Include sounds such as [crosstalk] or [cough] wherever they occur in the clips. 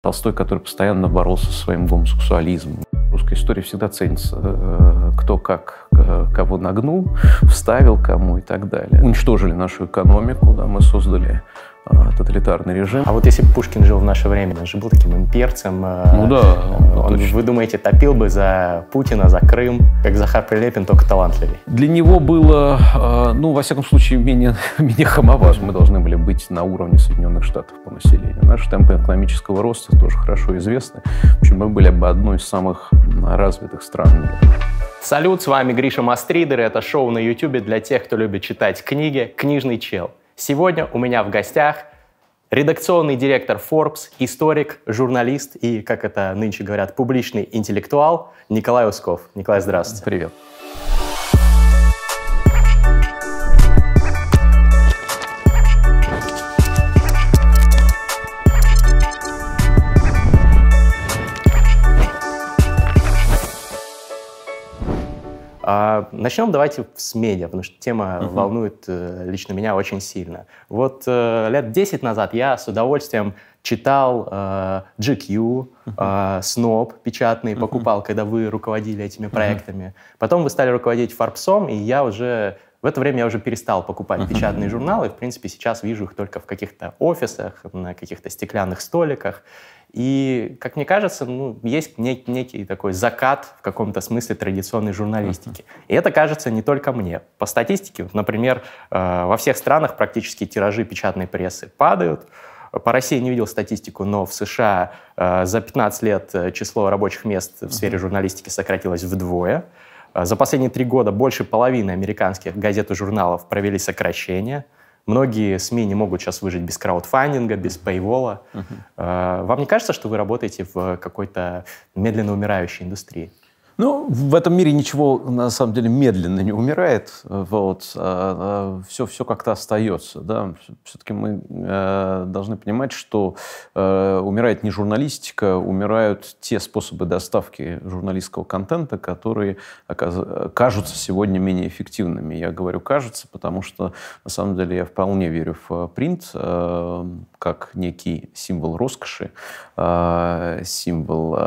Толстой, который постоянно боролся со своим гомосексуализмом. Русская история всегда ценится, э, кто как кого нагнул, вставил кому и так далее. Уничтожили нашу экономику, да, мы создали тоталитарный режим. А вот если бы Пушкин жил в наше время, он же был таким имперцем. Э, ну да. Он, он вы думаете, топил бы за Путина, за Крым, как Захар Прилепин, только талантливее? Для него было, э, ну, во всяком случае, менее, [laughs] менее хамовато. Мы должны были быть на уровне Соединенных Штатов по населению. Наши темпы экономического роста тоже хорошо известны. В общем, мы были бы одной из самых развитых стран мира. Салют, с вами Гриша Мастридер, это шоу на YouTube для тех, кто любит читать книги «Книжный чел». Сегодня у меня в гостях редакционный директор Forbes, историк, журналист и, как это нынче говорят, публичный интеллектуал Николай Усков. Николай, здравствуйте. Привет. А, начнем давайте с медиа, потому что тема uh-huh. волнует э, лично меня очень сильно. Вот э, лет 10 назад я с удовольствием читал э, GQ, э, Snob печатный, uh-huh. покупал, когда вы руководили этими проектами. Потом вы стали руководить Фарбсом, и я уже в это время я уже перестал покупать uh-huh. печатные журналы. В принципе, сейчас вижу их только в каких-то офисах, на каких-то стеклянных столиках. И, как мне кажется, ну, есть нек- некий такой закат в каком-то смысле традиционной журналистики. Uh-huh. И это кажется не только мне. По статистике, например, э, во всех странах практически тиражи печатной прессы падают. По России не видел статистику, но в США э, за 15 лет э, число рабочих мест в сфере журналистики сократилось вдвое. За последние три года больше половины американских газет и журналов провели сокращение – Многие СМИ не могут сейчас выжить без краудфандинга, без пейвола. Uh-huh. Вам не кажется, что вы работаете в какой-то медленно умирающей индустрии? Ну, в этом мире ничего, на самом деле, медленно не умирает. Вот. А, а, все, все как-то остается. Да? Все-таки мы э, должны понимать, что э, умирает не журналистика, умирают те способы доставки журналистского контента, которые кажутся сегодня менее эффективными. Я говорю «кажется», потому что, на самом деле, я вполне верю в принт э, как некий символ роскоши, символ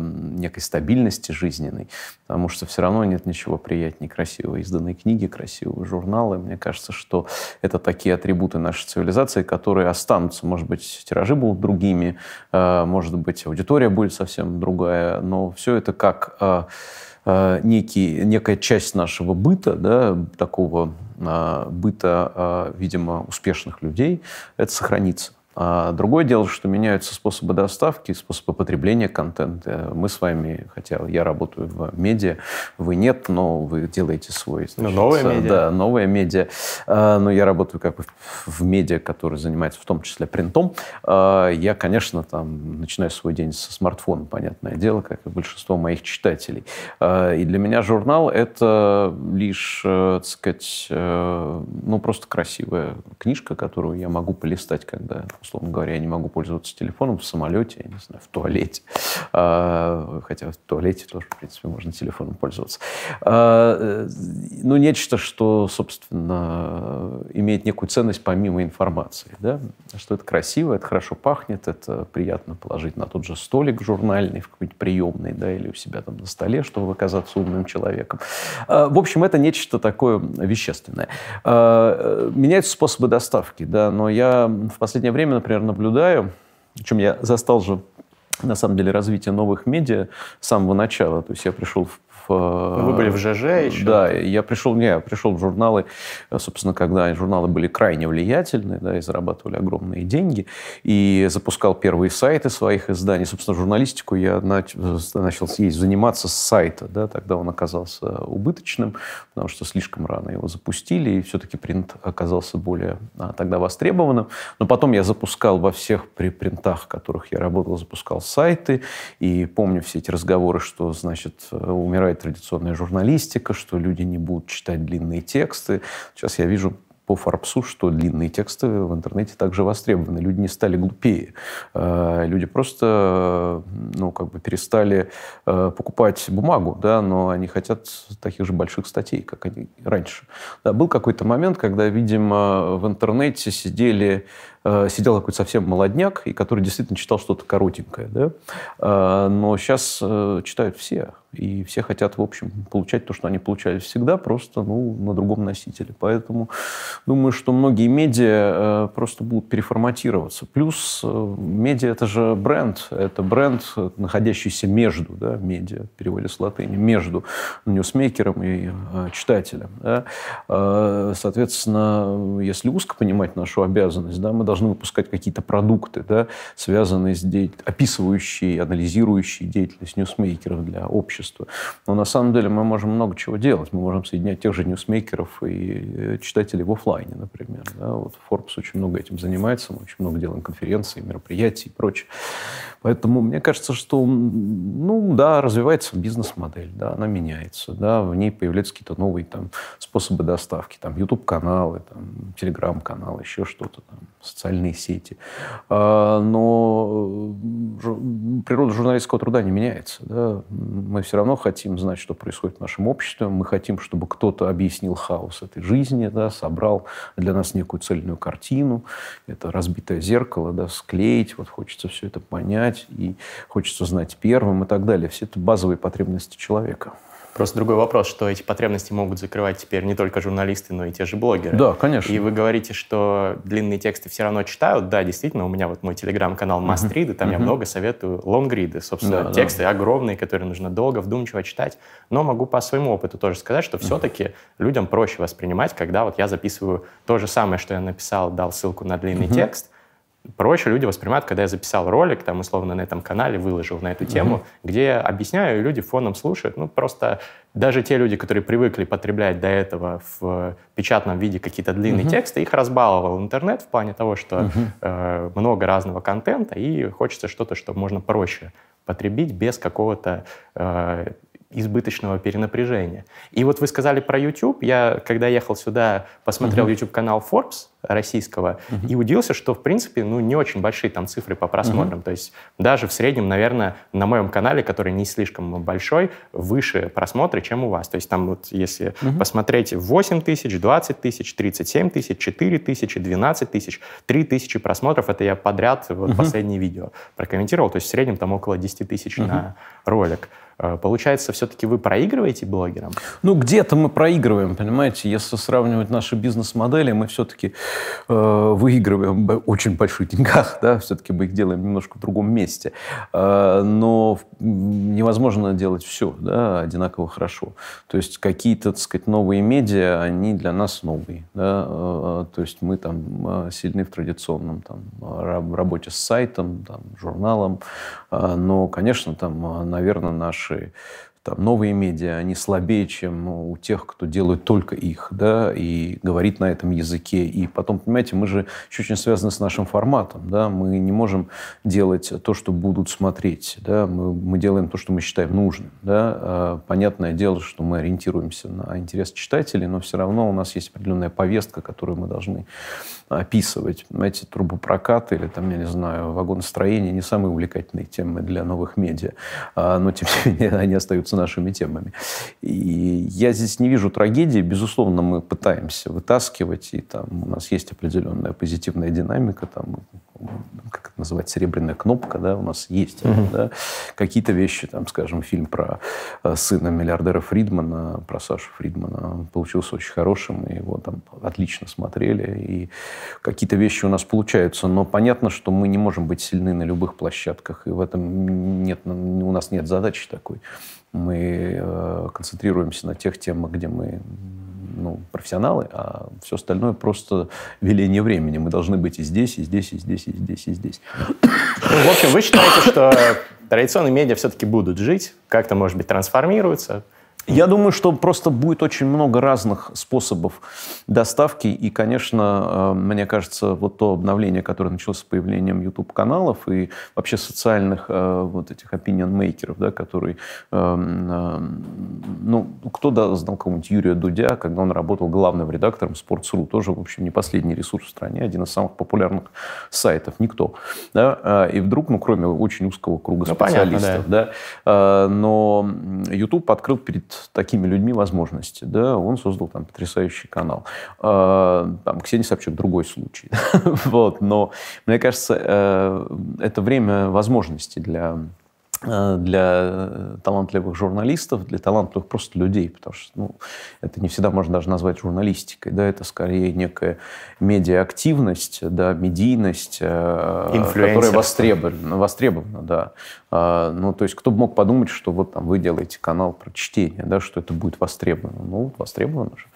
некой стабильности жизни ценный, потому что все равно нет ничего приятнее красивой изданной книги, красивого журнала. Мне кажется, что это такие атрибуты нашей цивилизации, которые останутся. Может быть, тиражи будут другими, э, может быть, аудитория будет совсем другая, но все это как э, э, некий, некая часть нашего быта, да, такого быта, видимо, успешных людей, это сохранится. А другое дело, что меняются способы доставки, способы потребления контента. Мы с вами, хотя я работаю в медиа, вы нет, но вы делаете свой... Значит, ну, новое медиа. Да, новое медиа. А, но я работаю как бы в медиа, который занимается в том числе принтом. А, я, конечно, там начинаю свой день со смартфона, понятное дело, как и большинство моих читателей. И для меня журнал — это лишь, э, так сказать, э, ну, просто красивая книжка, которую я могу полистать, когда условно говоря, я не могу пользоваться телефоном в самолете, я не знаю, в туалете. А, хотя в туалете тоже, в принципе, можно телефоном пользоваться. А, ну, нечто, что, собственно, имеет некую ценность помимо информации. Да? Что это красиво, это хорошо пахнет, это приятно положить на тот же столик журнальный, в какой-нибудь приемный, да, или у себя там на столе, чтобы оказаться умным человеком. А, в общем, это нечто такое вещественное. Меняются способы доставки, да, но я в последнее время например, наблюдаю, чем я застал же на самом деле развитие новых медиа с самого начала. То есть я пришел в Э, Вы были в ЖЖ еще? Да, я пришел, не, я пришел в журналы, э, собственно, когда журналы были крайне влиятельны, да, и зарабатывали огромные деньги, и запускал первые сайты своих изданий. Собственно, журналистику я начал, начал есть, заниматься с сайта, да, тогда он оказался убыточным, потому что слишком рано его запустили, и все-таки принт оказался более а, тогда востребованным. Но потом я запускал во всех принтах, в которых я работал, запускал сайты, и помню все эти разговоры, что, значит, умирает традиционная журналистика, что люди не будут читать длинные тексты. Сейчас я вижу по Форбсу, что длинные тексты в интернете также востребованы. Люди не стали глупее. Э, люди просто ну, как бы перестали э, покупать бумагу, да, но они хотят таких же больших статей, как они раньше. Да, был какой-то момент, когда, видимо, в интернете сидели сидел какой-то совсем молодняк, и который действительно читал что-то коротенькое. Да? Э, но сейчас э, читают все. И все хотят, в общем, получать то, что они получали всегда, просто ну, на другом носителе. Поэтому думаю, что многие медиа э, просто будут переформатироваться. Плюс э, медиа – это же бренд. Это бренд, находящийся между да, медиа, в переводе с латыни, между ньюсмейкером и э, читателем. Да. Э, соответственно, если узко понимать нашу обязанность, да, мы должны выпускать какие-то продукты, да, связанные с де... описывающие, анализирующие деятельность ньюсмейкеров для общества общества. Но на самом деле мы можем много чего делать. Мы можем соединять тех же ньюсмейкеров и э, читателей в офлайне, например. Да? Вот Forbes очень много этим занимается, мы очень много делаем конференций, мероприятий и прочее. Поэтому мне кажется, что, ну да, развивается бизнес-модель, да, она меняется, да, в ней появляются какие-то новые там способы доставки, там YouTube-каналы, там Telegram-каналы, еще что-то, там, социальные сети. А, но э, природа журналистского труда не меняется, да. Мы все равно хотим знать, что происходит в нашем обществе, мы хотим, чтобы кто-то объяснил хаос этой жизни, да, собрал для нас некую цельную картину, это разбитое зеркало, да, склеить, вот хочется все это понять, и хочется знать первым и так далее. Все это базовые потребности человека. Просто другой вопрос, что эти потребности могут закрывать теперь не только журналисты, но и те же блогеры. Да, конечно. И вы говорите, что длинные тексты все равно читают. Да, действительно, у меня вот мой телеграм-канал и там uh-huh. я много советую лонгриды. Собственно, да, тексты да. огромные, которые нужно долго, вдумчиво читать. Но могу по своему опыту тоже сказать, что все-таки людям проще воспринимать, когда вот я записываю то же самое, что я написал, дал ссылку на длинный uh-huh. текст, проще люди воспринимают, когда я записал ролик, там, условно, на этом канале, выложил на эту тему, mm-hmm. где я объясняю, и люди фоном слушают. Ну, просто даже те люди, которые привыкли потреблять до этого в печатном виде какие-то длинные mm-hmm. тексты, их разбаловал интернет в плане того, что mm-hmm. э, много разного контента, и хочется что-то, что можно проще потребить без какого-то э, избыточного перенапряжения. И вот вы сказали про YouTube. Я, когда ехал сюда, посмотрел uh-huh. YouTube-канал Forbes российского uh-huh. и удивился, что, в принципе, ну, не очень большие там цифры по просмотрам. Uh-huh. То есть даже в среднем, наверное, на моем канале, который не слишком большой, выше просмотры, чем у вас. То есть там вот, если uh-huh. посмотреть 8 тысяч, 20 тысяч, 37 тысяч, 4 тысячи, 12 тысяч, 3 тысячи просмотров, это я подряд вот uh-huh. последнее видео прокомментировал. То есть в среднем там около 10 тысяч uh-huh. на ролик. Э, получается, все-таки вы проигрываете блогерам? Ну, где-то мы проигрываем, понимаете. Если сравнивать наши бизнес-модели, мы все-таки э, выигрываем в очень больших [laughs] деньгах, да, все-таки мы их делаем немножко в другом месте. Э, но невозможно делать все, да, одинаково хорошо. То есть какие-то, так сказать, новые медиа, они для нас новые, да. Э, то есть мы там э, сильны в традиционном там работе с сайтом, там, журналом, э, но, конечно, там, наверное, наш наши там, новые медиа, они слабее, чем у тех, кто делает только их, да, и говорит на этом языке. И потом, понимаете, мы же еще очень связаны с нашим форматом, да, мы не можем делать то, что будут смотреть, да, мы, мы делаем то, что мы считаем нужным, да. А, понятное дело, что мы ориентируемся на интерес читателей, но все равно у нас есть определенная повестка, которую мы должны описывать. Знаете, трубопрокат или, там, я не знаю, вагоностроение не самые увлекательные темы для новых медиа, а, но, тем не менее, [laughs] они остаются нашими темами. И я здесь не вижу трагедии. Безусловно, мы пытаемся вытаскивать, и там у нас есть определенная позитивная динамика, там как это называть, серебряная кнопка, да, у нас есть. Mm-hmm. Да, какие-то вещи, там, скажем, фильм про э, сына миллиардера Фридмана, про Сашу Фридмана, получился очень хорошим, и его там отлично смотрели, и какие-то вещи у нас получаются, но понятно, что мы не можем быть сильны на любых площадках, и в этом нет, у нас нет задачи такой. Мы э, концентрируемся на тех темах, где мы ну, профессионалы, а все остальное просто веление времени. Мы должны быть и здесь, и здесь, и здесь, и здесь, и здесь. Ну, в общем, вы считаете, что традиционные медиа все-таки будут жить, как-то, может быть, трансформируются, я думаю, что просто будет очень много разных способов доставки. И, конечно, э, мне кажется, вот то обновление, которое началось с появлением YouTube-каналов и вообще социальных э, вот этих opinion-мейкеров, да, которые... Э, ну, кто да, знал кого-нибудь Юрия Дудя, когда он работал главным редактором Sports.ru, тоже, в общем, не последний ресурс в стране, один из самых популярных сайтов. Никто. Да? И вдруг, ну, кроме очень узкого круга ну, специалистов, понятно, да. Да, но YouTube открыл перед такими людьми возможности. Да? Он создал там потрясающий канал. Э, там, Ксения Собчак другой случай. [laughs] вот. Но мне кажется, э, это время возможностей для для талантливых журналистов, для талантливых просто людей, потому что ну, это не всегда можно даже назвать журналистикой, да, это скорее некая медиаактивность, да, медийность, э, которая востребована, востребована, да. А, ну, то есть кто бы мог подумать, что вот там вы делаете канал про чтение, да, что это будет востребовано. Ну, востребовано же.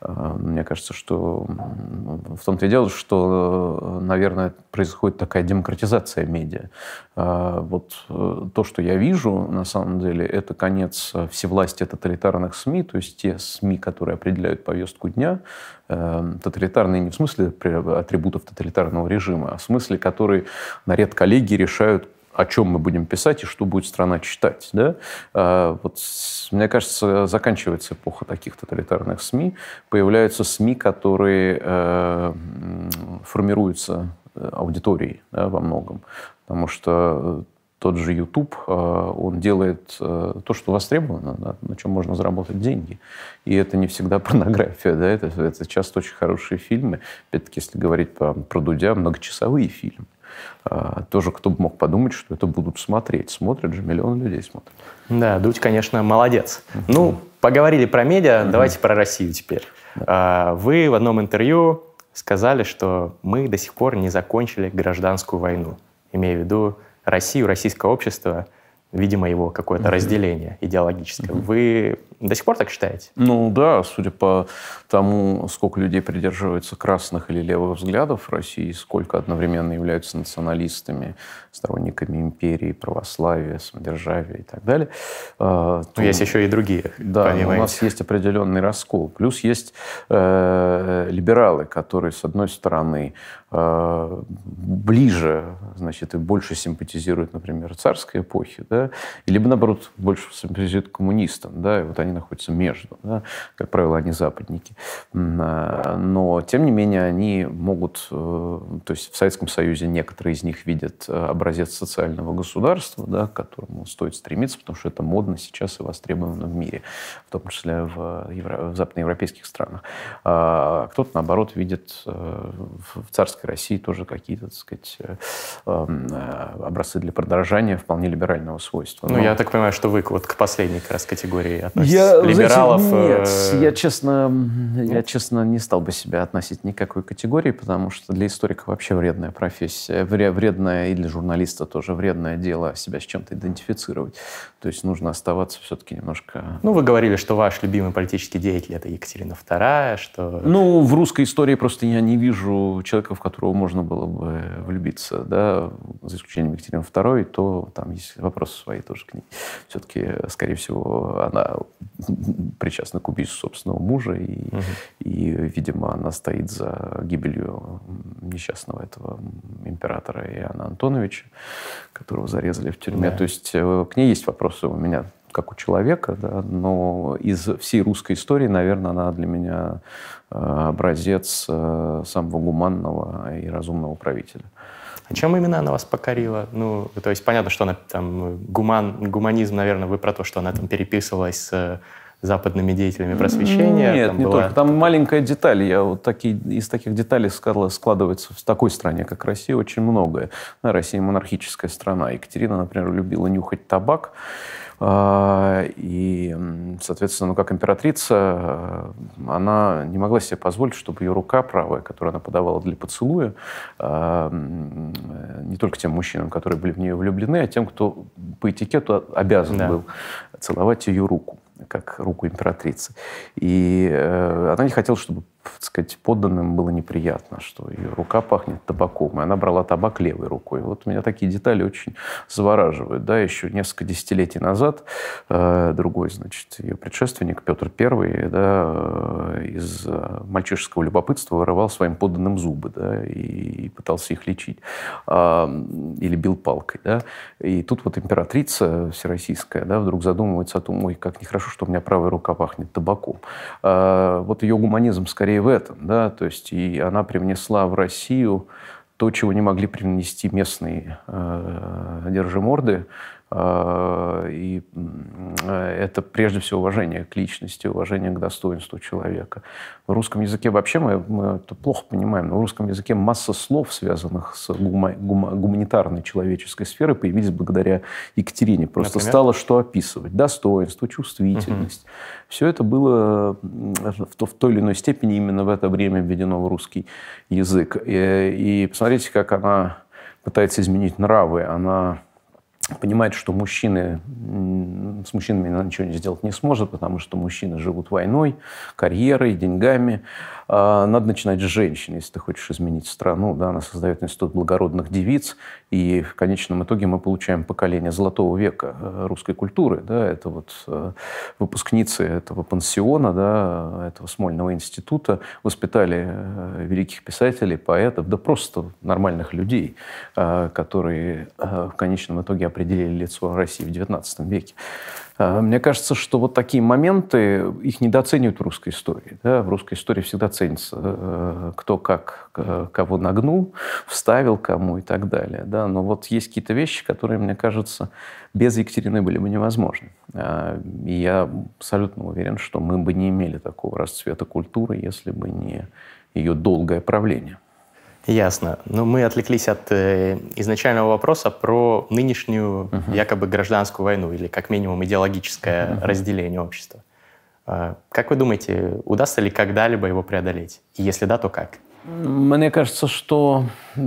А, мне кажется, что в том-то и дело, что, наверное, происходит такая демократизация медиа. А, вот э, то, что я вижу, на самом деле, это конец всевластия тоталитарных СМИ, то есть те СМИ, которые определяют повестку дня, э, тоталитарные не в смысле атрибутов тоталитарного режима, а в смысле, которые на ряд коллеги решают, о чем мы будем писать и что будет страна читать. Да? А, вот, мне кажется, заканчивается эпоха таких тоталитарных СМИ, появляются СМИ, которые э, формируются э, аудиторией да, во многом. Потому что тот же YouTube, э, он делает э, то, что востребовано, да, на чем можно заработать деньги. И это не всегда [laughs] порнография, да, это, это часто очень хорошие фильмы. Опять-таки, если говорить про, про Дудя, многочасовые фильмы. А, тоже кто бы мог подумать, что это будут смотреть. Смотрят же, миллионы людей смотрят. Да, Дудь, конечно, молодец. Uh-huh. Ну, поговорили про медиа, uh-huh. давайте про Россию теперь. Uh-huh. Вы в одном интервью сказали, что мы до сих пор не закончили гражданскую войну, имея в виду Россию, российское общество, видимо, его какое-то uh-huh. разделение идеологическое. Uh-huh. Вы до сих пор так считаете? Ну да, судя по тому, сколько людей придерживаются красных или левых взглядов в России, сколько одновременно являются националистами, сторонниками империи, православия, самодержавия и так далее. А, то, есть еще и другие, Да, у нас есть определенный раскол. Плюс есть э, либералы, которые, с одной стороны, э, ближе, значит, и больше симпатизируют, например, царской эпохи, да, либо, наоборот, больше симпатизируют коммунистам, да, и вот они находятся между. Да? Как правило, они западники. А, но, тем не менее, они могут... Э, то есть в Советском Союзе некоторые из них видят э, образец социального государства, да, к которому стоит стремиться, потому что это модно сейчас и востребовано в мире, в том числе в, евро... в западноевропейских странах. А кто-то, наоборот, видит э, в царской России тоже какие-то, так сказать, эм, образцы для подражания вполне либерального свойства. Ну, Но... я так понимаю, что вы вот к последней как раз категории относитесь я, либералов? Знаете, нет, э... я честно, я честно не стал бы себя относить ни к какой категории, потому что для историка вообще вредная профессия, вредная и для журналиста тоже вредное дело себя с чем-то идентифицировать. То есть нужно оставаться все-таки немножко... Ну, вы говорили, что ваш любимый политический деятель это Екатерина II, что... Ну, в русской истории просто я не вижу человека, в которого можно было бы влюбиться, да, за исключением Екатерины II, то там есть вопросы свои тоже к ней. Все-таки, скорее всего, она причастна к убийству собственного мужа, и, угу. и, видимо, она стоит за гибелью несчастного этого императора Иоанна Антоновича, которого зарезали в тюрьме. Да. То есть э, к ней есть вопросы у меня как у человека, да, но из всей русской истории, наверное, она для меня э, образец э, самого гуманного и разумного правителя. А чем именно она вас покорила? Ну, то есть понятно, что она там гуман, гуманизм, наверное, вы про то, что она там переписывалась с западными деятелями просвещения. Нет, там не была... только. Там маленькая деталь. Я вот такие, из таких деталей складывается в такой стране, как Россия, очень многое. Россия монархическая страна. Екатерина, например, любила нюхать табак. А, и, соответственно, ну, как императрица, э, она не могла себе позволить, чтобы ее рука правая, которую она подавала для поцелуя, а, не только тем мужчинам, которые были в нее влюблены, а тем, кто по этикету обязан да. был целовать ее руку как руку императрицы. И э, она не хотела, чтобы так сказать, подданным было неприятно, что ее рука пахнет табаком, и она брала табак левой рукой. Вот меня такие детали очень завораживают. Да, еще несколько десятилетий назад э, другой, значит, ее предшественник Петр I да, э, из э, мальчишеского любопытства вырывал своим подданным зубы да, и, и пытался их лечить. Э, или бил палкой. Да. И тут вот императрица всероссийская да, вдруг задумывается о том, ой, как нехорошо, что у меня правая рука пахнет табаком. Э, вот ее гуманизм скорее и в этом, да, то есть и она привнесла в Россию то, чего не могли привнести местные э, держиморды, и это прежде всего уважение к личности, уважение к достоинству человека. В русском языке вообще мы, мы это плохо понимаем, но в русском языке масса слов, связанных с гума, гума, гуманитарной человеческой сферой, появились благодаря Екатерине. Просто Например? стало что описывать. Достоинство, чувствительность. Угу. Все это было в той или иной степени именно в это время введено в русский язык. И, и посмотрите, как она пытается изменить нравы. Она понимает, что мужчины, с мужчинами она ничего сделать не сможет, потому что мужчины живут войной, карьерой, деньгами. А, надо начинать с женщин, если ты хочешь изменить страну. Да, она создает институт благородных девиц, и в конечном итоге мы получаем поколение золотого века э, русской культуры. Да, это вот э, выпускницы этого пансиона, да, этого Смольного института воспитали э, великих писателей, поэтов, да просто нормальных людей, которые в конечном итоге определили лицо России в XIX веке. А, мне кажется, что вот такие моменты, их недооценивают в русской истории. Да? В русской истории всегда ценится, э, кто как кого нагнул, вставил кому и так далее. Да? Но вот есть какие-то вещи, которые, мне кажется, без Екатерины были бы невозможны. А, и я абсолютно уверен, что мы бы не имели такого расцвета культуры, если бы не ее долгое правление. Ясно. Но мы отвлеклись от э, изначального вопроса про нынешнюю uh-huh. якобы гражданскую войну или как минимум идеологическое uh-huh. разделение общества. Э, как вы думаете, удастся ли когда-либо его преодолеть? И если да, то как? Мне кажется, что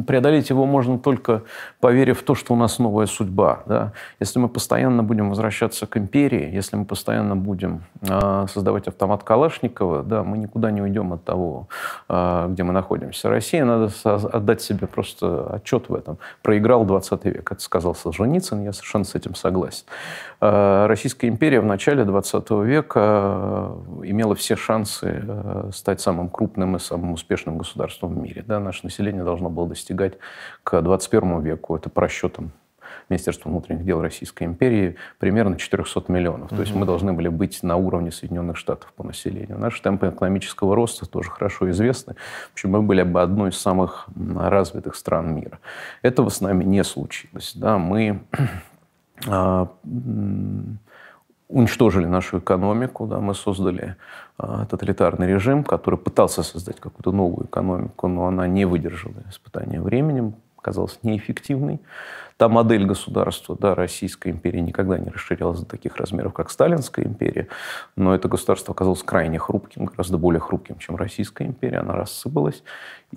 преодолеть его можно только поверив в то, что у нас новая судьба. Да? Если мы постоянно будем возвращаться к империи, если мы постоянно будем э, создавать автомат Калашникова, да, мы никуда не уйдем от того, э, где мы находимся. Россия, надо отдать себе просто отчет в этом. Проиграл 20 век, это сказал Солженицын, я совершенно с этим согласен. Э, Российская империя в начале 20 века имела все шансы стать самым крупным и самым успешным государством в мире. Да? Наше население должно было достигать к 21 веку. Это по расчетам Министерства внутренних дел Российской империи примерно 400 миллионов. Mm-hmm. То есть мы должны были быть на уровне Соединенных Штатов по населению. Наши темпы экономического роста тоже хорошо известны. В общем, мы были бы одной из самых развитых стран мира. Этого с нами не случилось. Да? Мы уничтожили нашу экономику, да, мы создали э, тоталитарный режим, который пытался создать какую-то новую экономику, но она не выдержала испытания временем, оказалась неэффективной. Та модель государства, да, Российская империя никогда не расширялась до таких размеров, как Сталинская империя, но это государство оказалось крайне хрупким, гораздо более хрупким, чем Российская империя, она рассыпалась.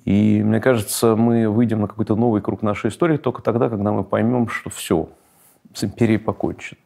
И мне кажется, мы выйдем на какой-то новый круг нашей истории только тогда, когда мы поймем, что все, с империей покончен,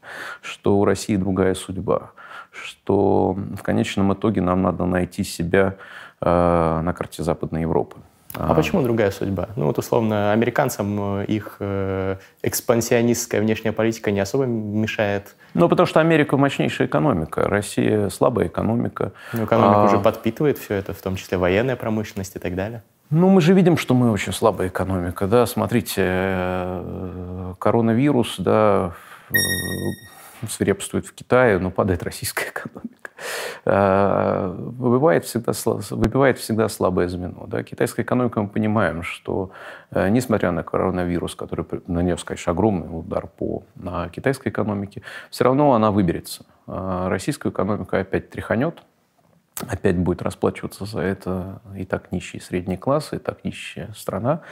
что у России другая судьба, что в конечном итоге нам надо найти себя э, на карте Западной Европы. А, а почему другая судьба? Ну вот условно американцам э, их э, экспансионистская внешняя политика не особо мешает. Ну потому что Америка мощнейшая экономика, Россия слабая экономика. Ну экономика а... уже подпитывает все это, в том числе военная промышленность и так далее. Ну, мы же видим, что мы очень слабая экономика, да, смотрите, э, коронавирус, да, э, свирепствует в Китае, но падает российская [laughs] экономика. Э, выбивает всегда, выбивает всегда слабое звено. Да. Китайская экономика, мы понимаем, что несмотря на коронавирус, который нанес, конечно, огромный удар по китайской экономике, все равно она выберется. Российскую экономику опять тряханет, опять будет расплачиваться за это и так нищий средний класс, и так нищая страна.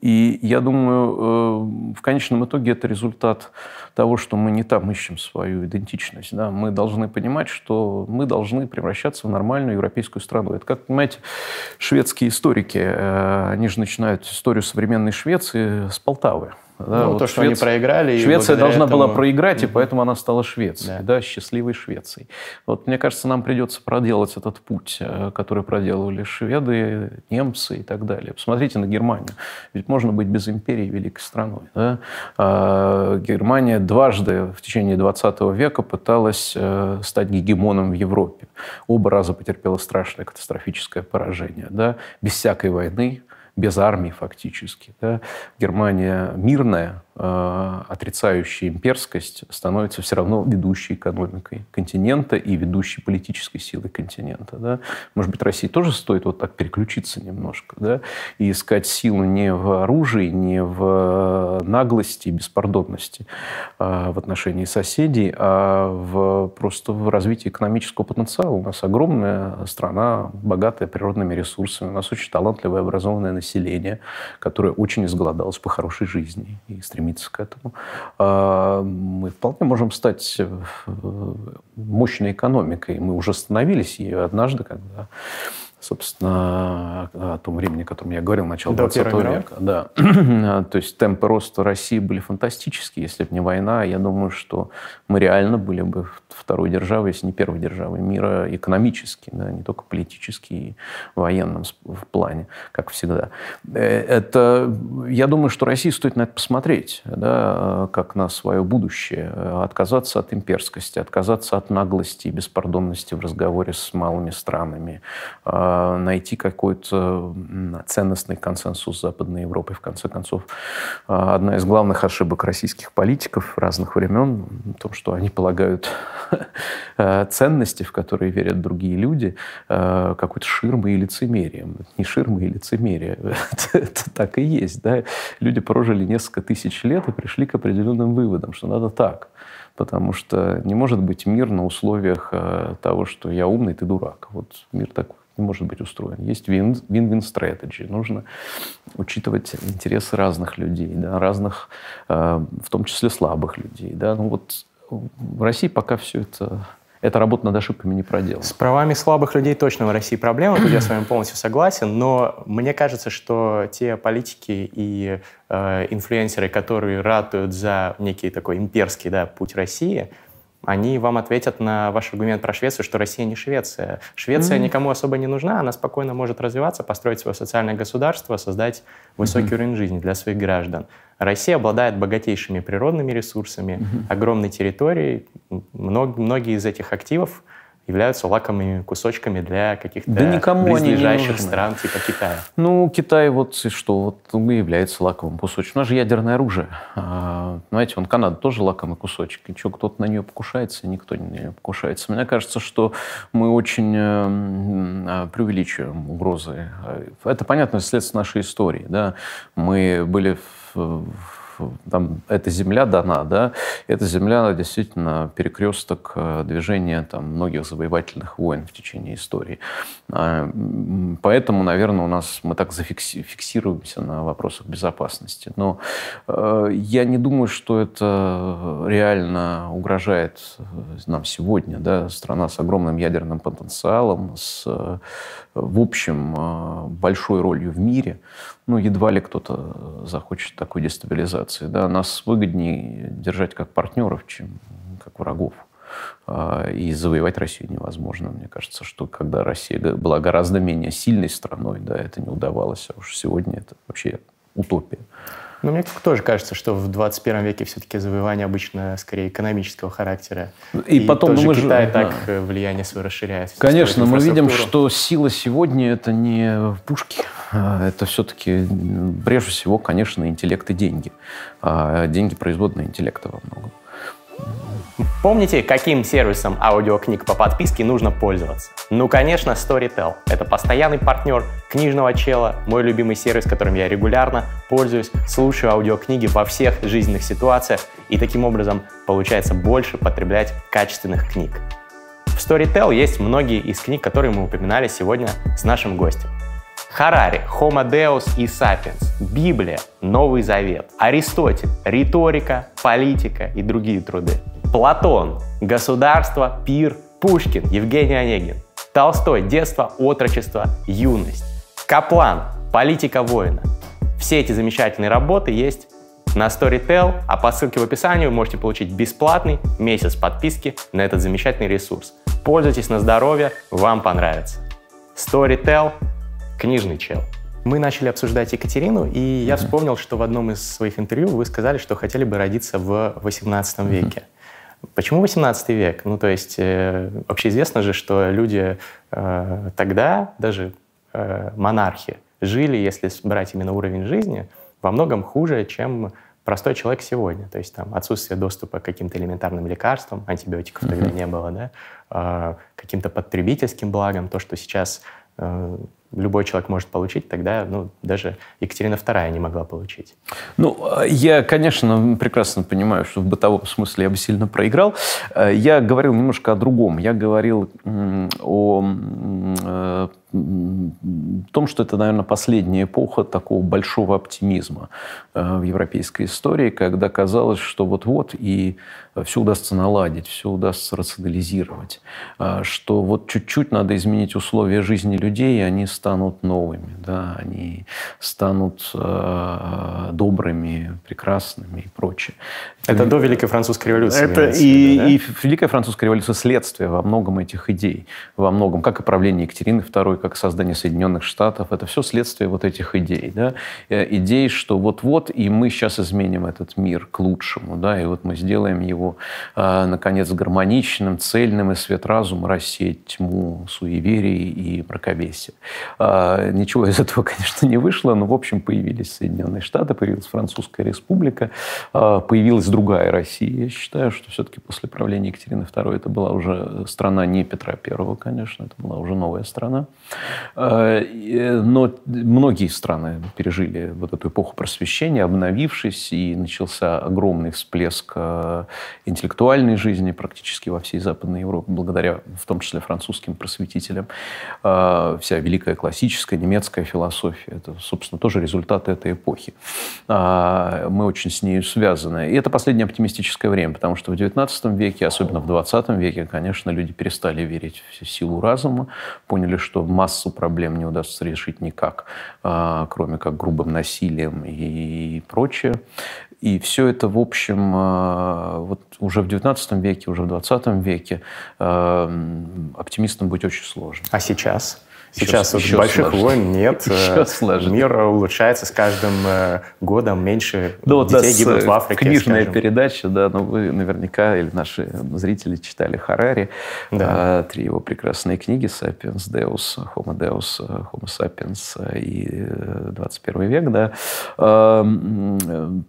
И я думаю, э, в конечном итоге это результат того, что мы не там ищем свою идентичность. Да? Мы должны понимать, что мы должны превращаться в нормальную европейскую страну. Это, как понимаете, шведские историки, э, они же начинают историю современной Швеции с Полтавы. Да, ну, вот то, что Швец... они проиграли. Швеция должна этому... была проиграть, и поэтому она стала Швецией, да. да, счастливой Швецией. Вот мне кажется, нам придется проделать этот путь, э, который проделывали шведы, немцы и так далее. Посмотрите на Германию. Ведь можно быть без империи великой страной. Да? А Германия дважды в течение 20 века пыталась э, стать гегемоном в Европе. Оба раза потерпела страшное катастрофическое поражение. Да? Без всякой войны, без армии фактически. Да? Германия мирная, э, отрицающий имперскость, становится все равно ведущей экономикой континента и ведущей политической силой континента. Да? Может быть, России тоже стоит вот так переключиться немножко да? и искать силу не в оружии, не в наглости и беспардонности э, в отношении соседей, а в, просто в развитии экономического потенциала. У нас огромная страна, богатая природными ресурсами, у нас очень талантливое образованное население, которое очень изголодалось по хорошей жизни и стремится к этому. А, мы вполне можем стать э, мощной экономикой. Мы уже становились ее однажды, когда собственно, о том времени, о котором я говорил, начало До 20 века. Да. [clears throat] То есть темпы роста России были фантастические. Если бы не война, я думаю, что мы реально были бы второй державой, если не первой державой мира экономически, да, не только политически и военном в плане, как всегда. Э, это, я думаю, что России стоит на это посмотреть, да, как на свое будущее, отказаться от имперскости, отказаться от наглости и беспардонности в разговоре с малыми странами, а, найти какой-то ценностный консенсус Западной Европой. В конце концов, а, одна из главных ошибок российских политиков разных времен в том, что они полагают Э, [laughs] ценности, в которые верят другие люди, какой-то ширмой и лицемерием. Не ширмой и лицемерие. [laughs] это, так и есть. Да? Люди прожили несколько тысяч лет и пришли к определенным выводам, что надо так. Потому что не может быть мир на условиях того, что я умный, ты дурак. Вот мир такой может быть устроен. Есть win-win strategy. Нужно учитывать интересы разных людей, да, разных, в том числе слабых людей. Да. Ну вот в России пока все это эта работа над ошибками не проделана. С правами слабых людей точно в России проблема, тут я с вами полностью согласен, но мне кажется, что те политики и э, инфлюенсеры, которые ратуют за некий такой имперский да, путь России, они вам ответят на ваш аргумент про Швецию, что Россия не Швеция. Швеция mm-hmm. никому особо не нужна, она спокойно может развиваться, построить свое социальное государство, создать высокий mm-hmm. уровень жизни для своих граждан. Россия обладает богатейшими природными ресурсами, mm-hmm. огромной территорией. Мног, многие из этих активов являются лакомыми кусочками для каких-то да никому близлежащих стран типа Китая. Ну, Китай вот что, вот является лакомым кусочком. У нас же ядерное оружие. А, знаете, он Канада тоже лакомый кусочек. И что, кто-то на нее покушается, никто не на нее покушается. Мне кажется, что мы очень э, а, преувеличиваем угрозы. Это, понятно, следствие нашей истории. Да? Мы были в там, эта земля дана, да, эта земля действительно перекресток э, движения там, многих завоевательных войн в течение истории. А, поэтому, наверное, у нас мы так зафиксируемся на вопросах безопасности. Но э, я не думаю, что это реально угрожает э, нам сегодня. Да? Страна с огромным ядерным потенциалом, с, в общем, большой ролью в мире ну, едва ли кто-то захочет такой дестабилизации. Да? Нас выгоднее держать как партнеров, чем как врагов. А, и завоевать Россию невозможно. Мне кажется, что когда Россия была гораздо менее сильной страной, да, это не удавалось. А уж сегодня это вообще утопия. Но мне тоже кажется, что в 21 веке все-таки завоевание обычно скорее экономического характера. И, и потом мы Китай же, так да. Э, влияние свое расширяет. Конечно, мы видим, что сила сегодня это не пушки, а это все-таки прежде всего, конечно, интеллект и деньги. А деньги производные интеллекта во многом. Помните, каким сервисом аудиокниг по подписке нужно пользоваться? Ну, конечно, Storytel. Это постоянный партнер книжного чела, мой любимый сервис, которым я регулярно пользуюсь, слушаю аудиокниги во всех жизненных ситуациях и таким образом получается больше потреблять качественных книг. В Storytel есть многие из книг, которые мы упоминали сегодня с нашим гостем. Харари, Homo Deus и Sapiens, Библия, Новый Завет, Аристотель, риторика, политика и другие труды. Платон, государство, пир, Пушкин, Евгений Онегин, Толстой, детство, отрочество, юность, Каплан, политика воина. Все эти замечательные работы есть на Storytel, а по ссылке в описании вы можете получить бесплатный месяц подписки на этот замечательный ресурс. Пользуйтесь на здоровье, вам понравится. Storytel книжный чел. Мы начали обсуждать Екатерину, и я mm-hmm. вспомнил, что в одном из своих интервью вы сказали, что хотели бы родиться в 18 mm-hmm. веке. Почему 18 век? Ну, то есть, э, общеизвестно же, что люди э, тогда, даже э, монархи, жили, если брать именно уровень жизни, во многом хуже, чем простой человек сегодня. То есть там отсутствие доступа к каким-то элементарным лекарствам, антибиотиков mm-hmm. тогда не было, да, а, каким-то потребительским благам, то, что сейчас э, любой человек может получить, тогда ну, даже Екатерина II не могла получить. Ну, я, конечно, прекрасно понимаю, что в бытовом смысле я бы сильно проиграл. Э, я говорил немножко о другом. Я говорил о э, том, что это, наверное, последняя эпоха такого большого оптимизма э, в европейской истории, когда казалось, что вот-вот и все удастся наладить, все удастся рационализировать, что вот чуть-чуть надо изменить условия жизни людей, и они станут новыми, да, они станут э, добрыми, прекрасными и прочее. Это и, до Великой Французской революции. Это и, да? и Великая Французская революция следствие во многом этих идей, во многом, как и правление Екатерины II, как и создание Соединенных Штатов, это все следствие вот этих идей, да, э, идей, что вот-вот и мы сейчас изменим этот мир к лучшему, да, и вот мы сделаем его э, наконец гармоничным, цельным, и свет разума рассеять тьму суеверий и мракобесия. А, ничего из этого, [laughs] конечно, не вышло, но, в общем, появились Соединенные Штаты, появилась Французская Республика, а, появилась другая Россия. Я считаю, что все-таки после правления Екатерины II это была уже страна не Петра I, конечно, это была уже новая страна. А, но многие страны пережили вот эту эпоху просвещения, обновившись, и начался огромный всплеск интеллектуальной жизни практически во всей Западной Европе, благодаря в том числе французским просветителям. Вся великая классическая немецкая философия. Это, собственно, тоже результат этой эпохи. А, мы очень с ней связаны. И это последнее оптимистическое время, потому что в XIX веке, особенно в XX веке, конечно, люди перестали верить в силу разума, поняли, что массу проблем не удастся решить никак, а, кроме как грубым насилием и прочее. И все это, в общем, а, вот уже в XIX веке, уже в XX веке оптимистом быть очень сложно. А сейчас? Сейчас еще, вот еще больших сложнее. войн нет. [laughs] Э. Мир улучшается с каждым э, годом, меньше да, вот детей гибнут в Африке. Книжная скажем. передача, да, ну вы наверняка, или наши зрители читали Харари, да. а, три его прекрасные книги «Сапиенс», «Деус», «Homo Deus», «Homo Sapiens» и «21 век», да.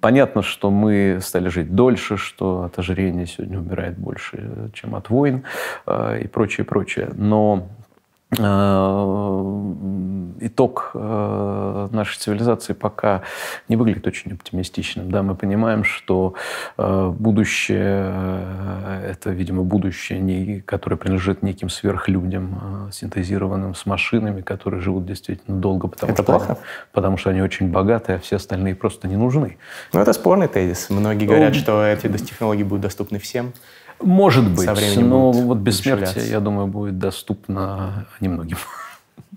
Понятно, что мы стали жить дольше, что от ожирения сегодня умирает больше, чем от войн а, и прочее, прочее. Но Э, итог э, нашей цивилизации пока не выглядит очень оптимистичным. Да, мы понимаем, что э, будущее – это, видимо, будущее, которое принадлежит неким сверхлюдям, синтезированным с машинами, которые живут действительно долго, потому, это что, плохо? Они, потому что они очень богатые, а все остальные просто не нужны. Ну, это спорный тезис. Многие говорят, ну, что эти технологии будут доступны всем. Может быть, но вот бессмертие, я думаю, будет доступно немногим.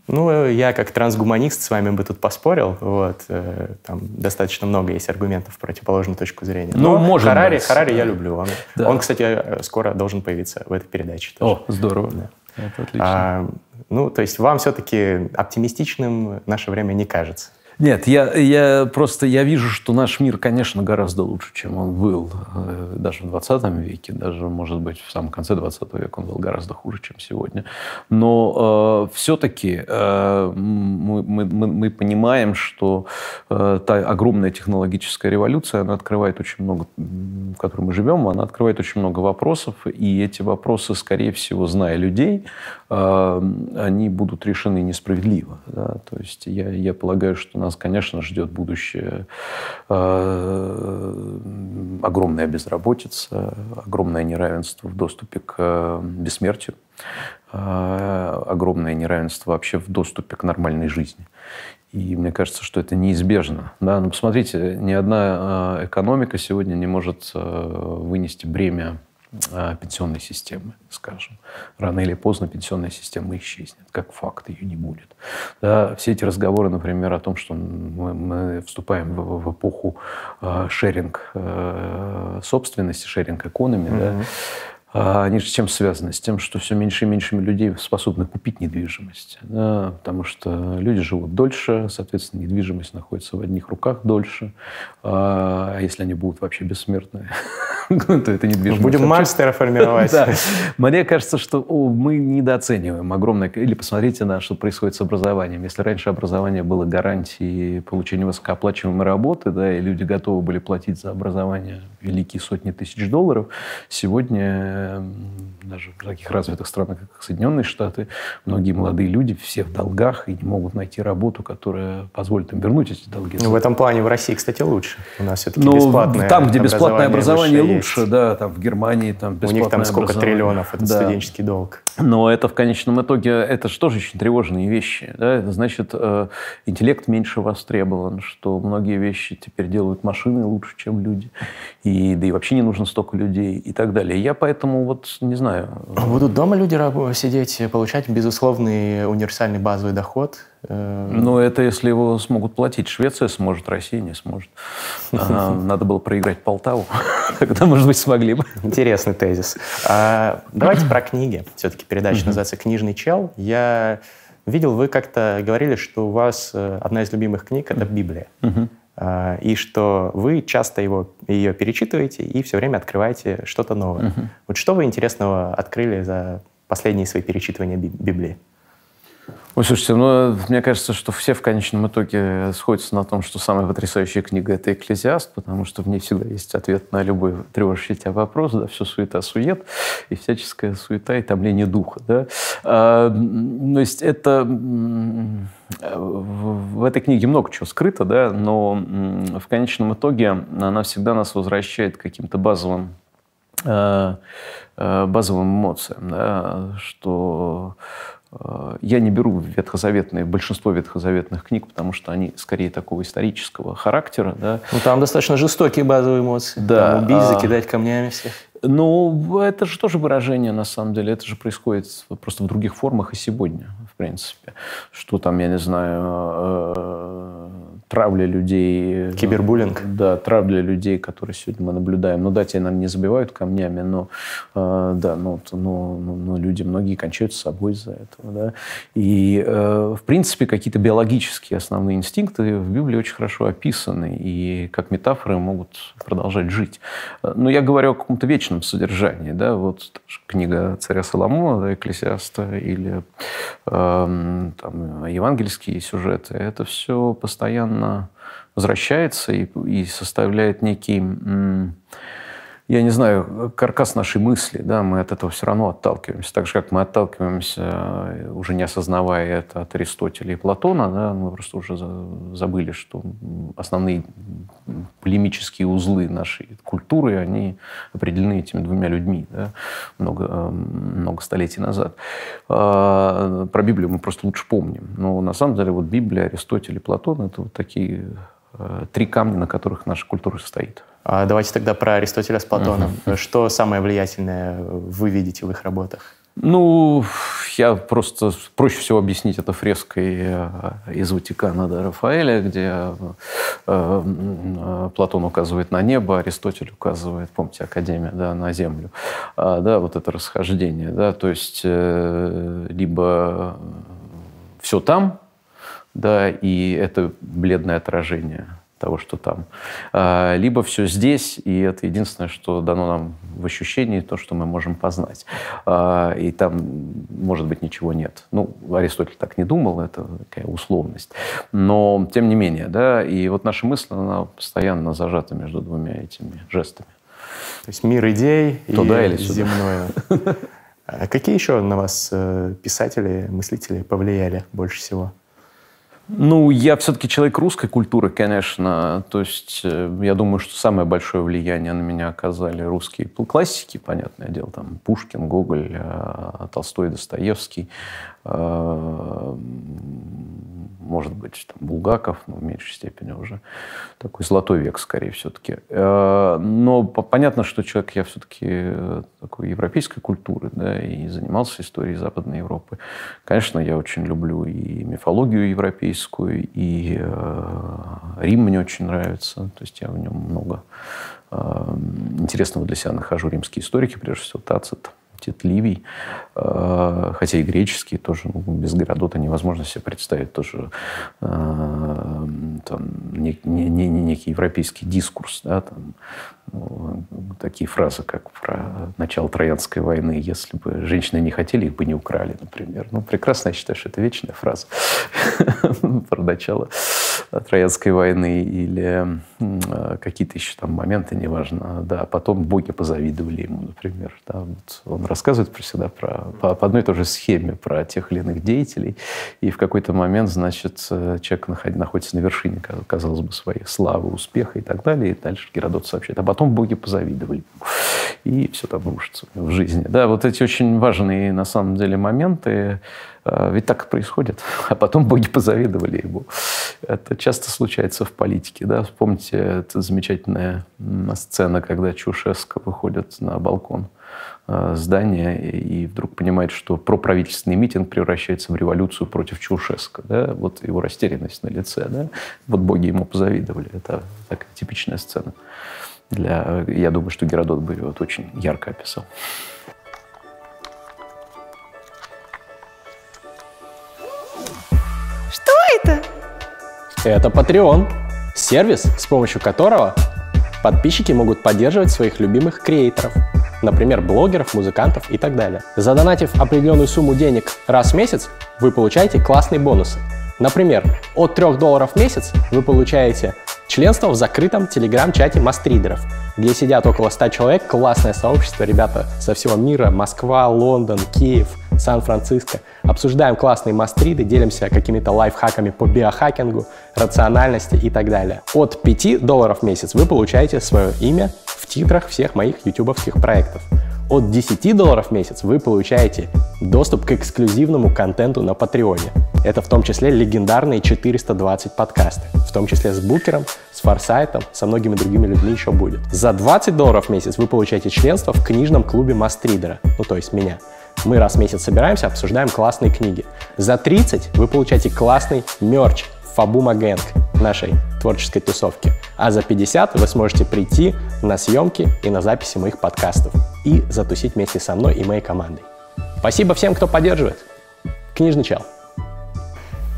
Ну, я как трансгуманист с вами бы тут поспорил. Вот, э, там достаточно много есть аргументов в противоположную точку зрения. Ну, Но может Харари, быть. Харари я люблю. Он, да. он, кстати, скоро должен появиться в этой передаче. Тоже. О, здорово. Да. Это отлично. А, ну, то есть вам все-таки оптимистичным наше время не кажется? Нет, я, я просто я вижу, что наш мир, конечно, гораздо лучше, чем он был э, даже в 20 веке, даже, может быть, в самом конце 20 века он был гораздо хуже, чем сегодня. Но э, все-таки э, мы, мы, мы понимаем, что э, та огромная технологическая революция, она открывает очень много, в которой мы живем, она открывает очень много вопросов, и эти вопросы, скорее всего, зная людей, э, они будут решены несправедливо. Да? То есть я, я полагаю, что нас нас, конечно, ждет будущее э, огромная безработица, огромное неравенство в доступе к э, бессмертию, э, огромное неравенство вообще в доступе к нормальной жизни. И мне кажется, что это неизбежно. Да? Ну, посмотрите, ни одна экономика сегодня не может вынести бремя пенсионной системы, скажем. Рано или поздно пенсионная система исчезнет, как факт, ее не будет. Да, все эти разговоры, например, о том, что мы, мы вступаем в, в эпоху э, шеринг э, собственности, шеринг экономи, mm-hmm. да, они же с чем связаны? С тем, что все меньше и меньше людей способны купить недвижимость. Да, потому что люди живут дольше, соответственно, недвижимость находится в одних руках дольше. А если они будут вообще бессмертные, [laughs] это недвижимость. Будем Марс терраформировать. [laughs] Мне кажется, что мы недооцениваем огромное... Или посмотрите на что происходит с образованием. Если раньше образование было гарантией получения высокооплачиваемой работы, да, и люди готовы были платить за образование великие сотни тысяч долларов, сегодня даже в таких развитых странах, как Соединенные Штаты, многие молодые люди все в долгах и не могут найти работу, которая позволит им вернуть эти долги. Ну, в этом плане в России, кстати, лучше. У нас все-таки ну, бесплатное Там, где бесплатное образование, лучше, есть. да, там в Германии там бесплатное У них там сколько триллионов, это да. студенческий долг. Но это в конечном итоге, это же тоже очень тревожные вещи. Да? Это значит, э, интеллект меньше востребован, что многие вещи теперь делают машины лучше, чем люди. И, да и вообще не нужно столько людей и так далее. Я поэтому вот не знаю. Будут дома люди сидеть, получать безусловный универсальный базовый доход, ну, это если его смогут платить. Швеция сможет, Россия не сможет. [laughs] Надо было проиграть Полтаву. [laughs] Тогда, может быть, смогли бы. Интересный тезис. А, давайте про книги. Все-таки передача называется «Книжный чел». Я видел, вы как-то говорили, что у вас э, одна из любимых книг — это Библия. А, и что вы часто его, ее перечитываете и все время открываете что-то новое. Вот что вы интересного открыли за последние свои перечитывания Библии? Ой, слушайте, ну, мне кажется, что все в конечном итоге сходятся на том, что самая потрясающая книга — это «Экклезиаст», потому что в ней всегда есть ответ на любой тревожащий тебя вопрос, да, все суета-сует, и всяческая суета и томление духа, да. А, то есть это... В этой книге много чего скрыто, да, но в конечном итоге она всегда нас возвращает к каким-то базовым э, э, базовым эмоциям, да, что Э, я не беру ветхозаветные, большинство ветхозаветных книг, потому что они скорее такого исторического характера. Да. Ну, там достаточно жестокие базовые эмоции. Да. Там убить, а... закидать камнями всех. Ну, это же тоже выражение, на самом деле. Это же происходит просто в других формах и сегодня, в принципе. Что там, я не знаю, э, травля людей. Кибербуллинг. Да, травля людей, которые сегодня мы наблюдаем. Ну да, тебя, наверное, не забивают камнями, но э, да, ну, ну, ну, ну, люди многие кончают с собой из-за этого. Да? И, э, в принципе, какие-то биологические основные инстинкты в Библии очень хорошо описаны и как метафоры могут продолжать жить. Но я говорю о каком-то вечном содержании. Да? Вот книга царя Соломона, да, Экклесиаста или э, там, евангельские сюжеты. Это все постоянно постоянно возвращается и, и составляет некий я не знаю, каркас нашей мысли, да, мы от этого все равно отталкиваемся. Так же, как мы отталкиваемся, э, уже не осознавая это от Аристотеля и Платона, да, мы просто уже забыли, что основные полемические узлы нашей культуры, они определены этими двумя людьми да, много, э, много столетий назад. А, про Библию мы просто лучше помним. Но на самом деле вот Библия, Аристотель и Платон — это вот такие э, три камня, на которых наша культура стоит. А давайте тогда про Аристотеля с Платоном. Uh-huh. Что самое влиятельное вы видите в их работах? Ну, я просто проще всего объяснить это фреской э, из Ватикана до Рафаэля, где э, э, Платон указывает на небо, Аристотель указывает, помните, Академия, да, на землю. А, да, вот это расхождение, да, то есть либо все там, да, и это бледное отражение – того, что там. А, либо все здесь, и это единственное, что дано нам в ощущении, то, что мы можем познать. А, и там, может быть, ничего нет. Ну, Аристотель так не думал, это такая условность. Но, тем не менее, да, и вот наша мысль, она постоянно зажата между двумя этими жестами. То есть мир идей Туда и или сюда. земное. [laughs] А какие еще на вас э, писатели, мыслители повлияли больше всего? Ну, я все-таки человек русской культуры, конечно. То есть э, я думаю, что самое большое влияние на меня оказали русские классики, понятное дело, там Пушкин, Гоголь, э, Толстой, Достоевский. Э, может быть, там, Булгаков, но в меньшей степени уже такой золотой век, скорее, все-таки. Э, но понятно, что человек я все-таки э, такой европейской культуры, да, и занимался историей Западной Европы. Конечно, я очень люблю и мифологию европейскую, и Рим мне очень нравится, то есть я в нем много интересного для себя нахожу. Римские историки, прежде всего, Тацит, Тит Ливий, э, хотя и греческий тоже, ну, без Геродота невозможно себе представить тоже э, там, не, не, не, некий европейский дискурс, да, там, ну, такие фразы, как про начало Троянской войны, если бы женщины не хотели, их бы не украли, например. Ну, прекрасно, я считаю, что это вечная фраза [laughs] про начало Троянской войны или какие-то еще там моменты, неважно. Да, потом боги позавидовали ему, например. Да, вот он рассказывает про себя про, по, по одной и той же схеме про тех или иных деятелей, и в какой-то момент, значит, человек находится на вершине, казалось бы, своей славы, успеха и так далее, и дальше Геродот сообщает. А потом боги позавидовали. И все там рушится в жизни. Да, вот эти очень важные на самом деле моменты, а, ведь так и происходит. [laughs] А потом боги позавидовали ему. Это часто случается в политике. Да? Вспомните, это замечательная сцена, когда Чушеско выходит на балкон а, здания и вдруг понимает, что проправительственный митинг превращается в революцию против Чушеско. Да? Вот его растерянность на лице. Да? Вот боги ему позавидовали. Это такая типичная сцена. Для, я думаю, что Геродот бы его вот очень ярко описал. Это? Это Patreon. Сервис, с помощью которого подписчики могут поддерживать своих любимых креаторов. Например, блогеров, музыкантов и так далее. Задонатив определенную сумму денег раз в месяц, вы получаете классные бонусы. Например, от 3 долларов в месяц вы получаете членство в закрытом телеграм-чате мастридеров, где сидят около 100 человек, классное сообщество, ребята со всего мира, Москва, Лондон, Киев, Сан-Франциско. Обсуждаем классные мастриды, делимся какими-то лайфхаками по биохакингу, рациональности и так далее. От 5 долларов в месяц вы получаете свое имя в титрах всех моих ютубовских проектов. От 10 долларов в месяц вы получаете доступ к эксклюзивному контенту на Патреоне. Это в том числе легендарные 420 подкасты, в том числе с Букером, с Форсайтом, со многими другими людьми еще будет. За 20 долларов в месяц вы получаете членство в книжном клубе Мастридера, ну то есть меня. Мы раз в месяц собираемся, обсуждаем классные книги. За 30 вы получаете классный мерч Фабула Gang нашей творческой тусовки. А за 50 вы сможете прийти на съемки и на записи моих подкастов и затусить вместе со мной и моей командой. Спасибо всем, кто поддерживает. Книжный чел.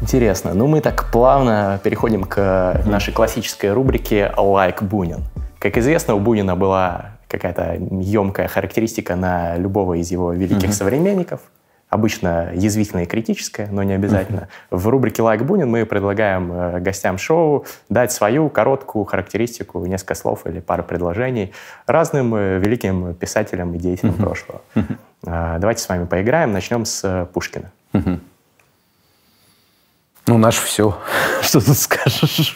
Интересно. Ну, мы так плавно переходим к нашей классической рубрике «Лайк Бунин». Как известно, у Бунина была какая-то емкая характеристика на любого из его великих mm-hmm современников. Обычно язвительная и критическая, но не обязательно. Mm-hmm. В рубрике «Лайк Бунин» мы предлагаем э, гостям шоу дать свою короткую характеристику, несколько слов или пару предложений разным э, великим писателям и деятелям mm-hmm. прошлого. Mm-hmm. Давайте с вами поиграем. Начнем с э, Пушкина. Mm-hmm. Ну, наш все. [laughs] Что тут скажешь?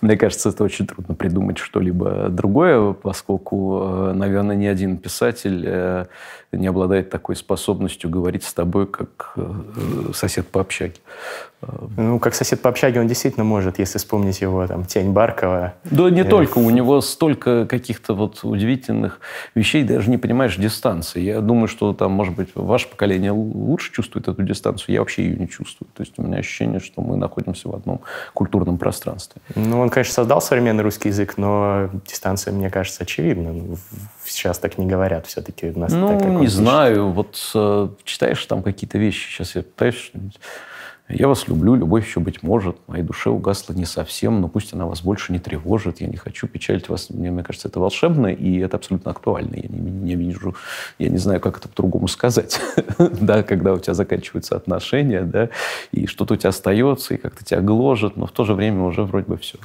Мне кажется, это очень трудно придумать что-либо другое, поскольку, э, наверное, ни один писатель э, не обладает такой способностью говорить с тобой, как э, сосед по общаге. Ну, как сосед по общаге он действительно может, если вспомнить его, там, «Тень Баркова». Да не только. У него столько каких-то вот удивительных вещей, даже не понимаешь дистанции. Я думаю, что там, может быть, ваше поколение лучше чувствует эту дистанцию. Я вообще ее не чувствую. То есть у меня ощущение, что мы находимся в одном культурном пространстве. Ну, он, конечно, создал современный русский язык, но дистанция, мне кажется, очевидна. Ну, сейчас так не говорят все-таки. У нас ну, так, не знаю. Вот э, читаешь там какие-то вещи, сейчас я пытаюсь что-нибудь я вас люблю, любовь еще, быть может, моей душе угасла не совсем, но пусть она вас больше не тревожит, я не хочу печалить вас. Мне, мне кажется, это волшебно, и это абсолютно актуально. Я не, не вижу, я не знаю, как это по-другому сказать, [laughs] да, когда у тебя заканчиваются отношения, да, и что-то у тебя остается, и как-то тебя гложет, но в то же время уже вроде бы все.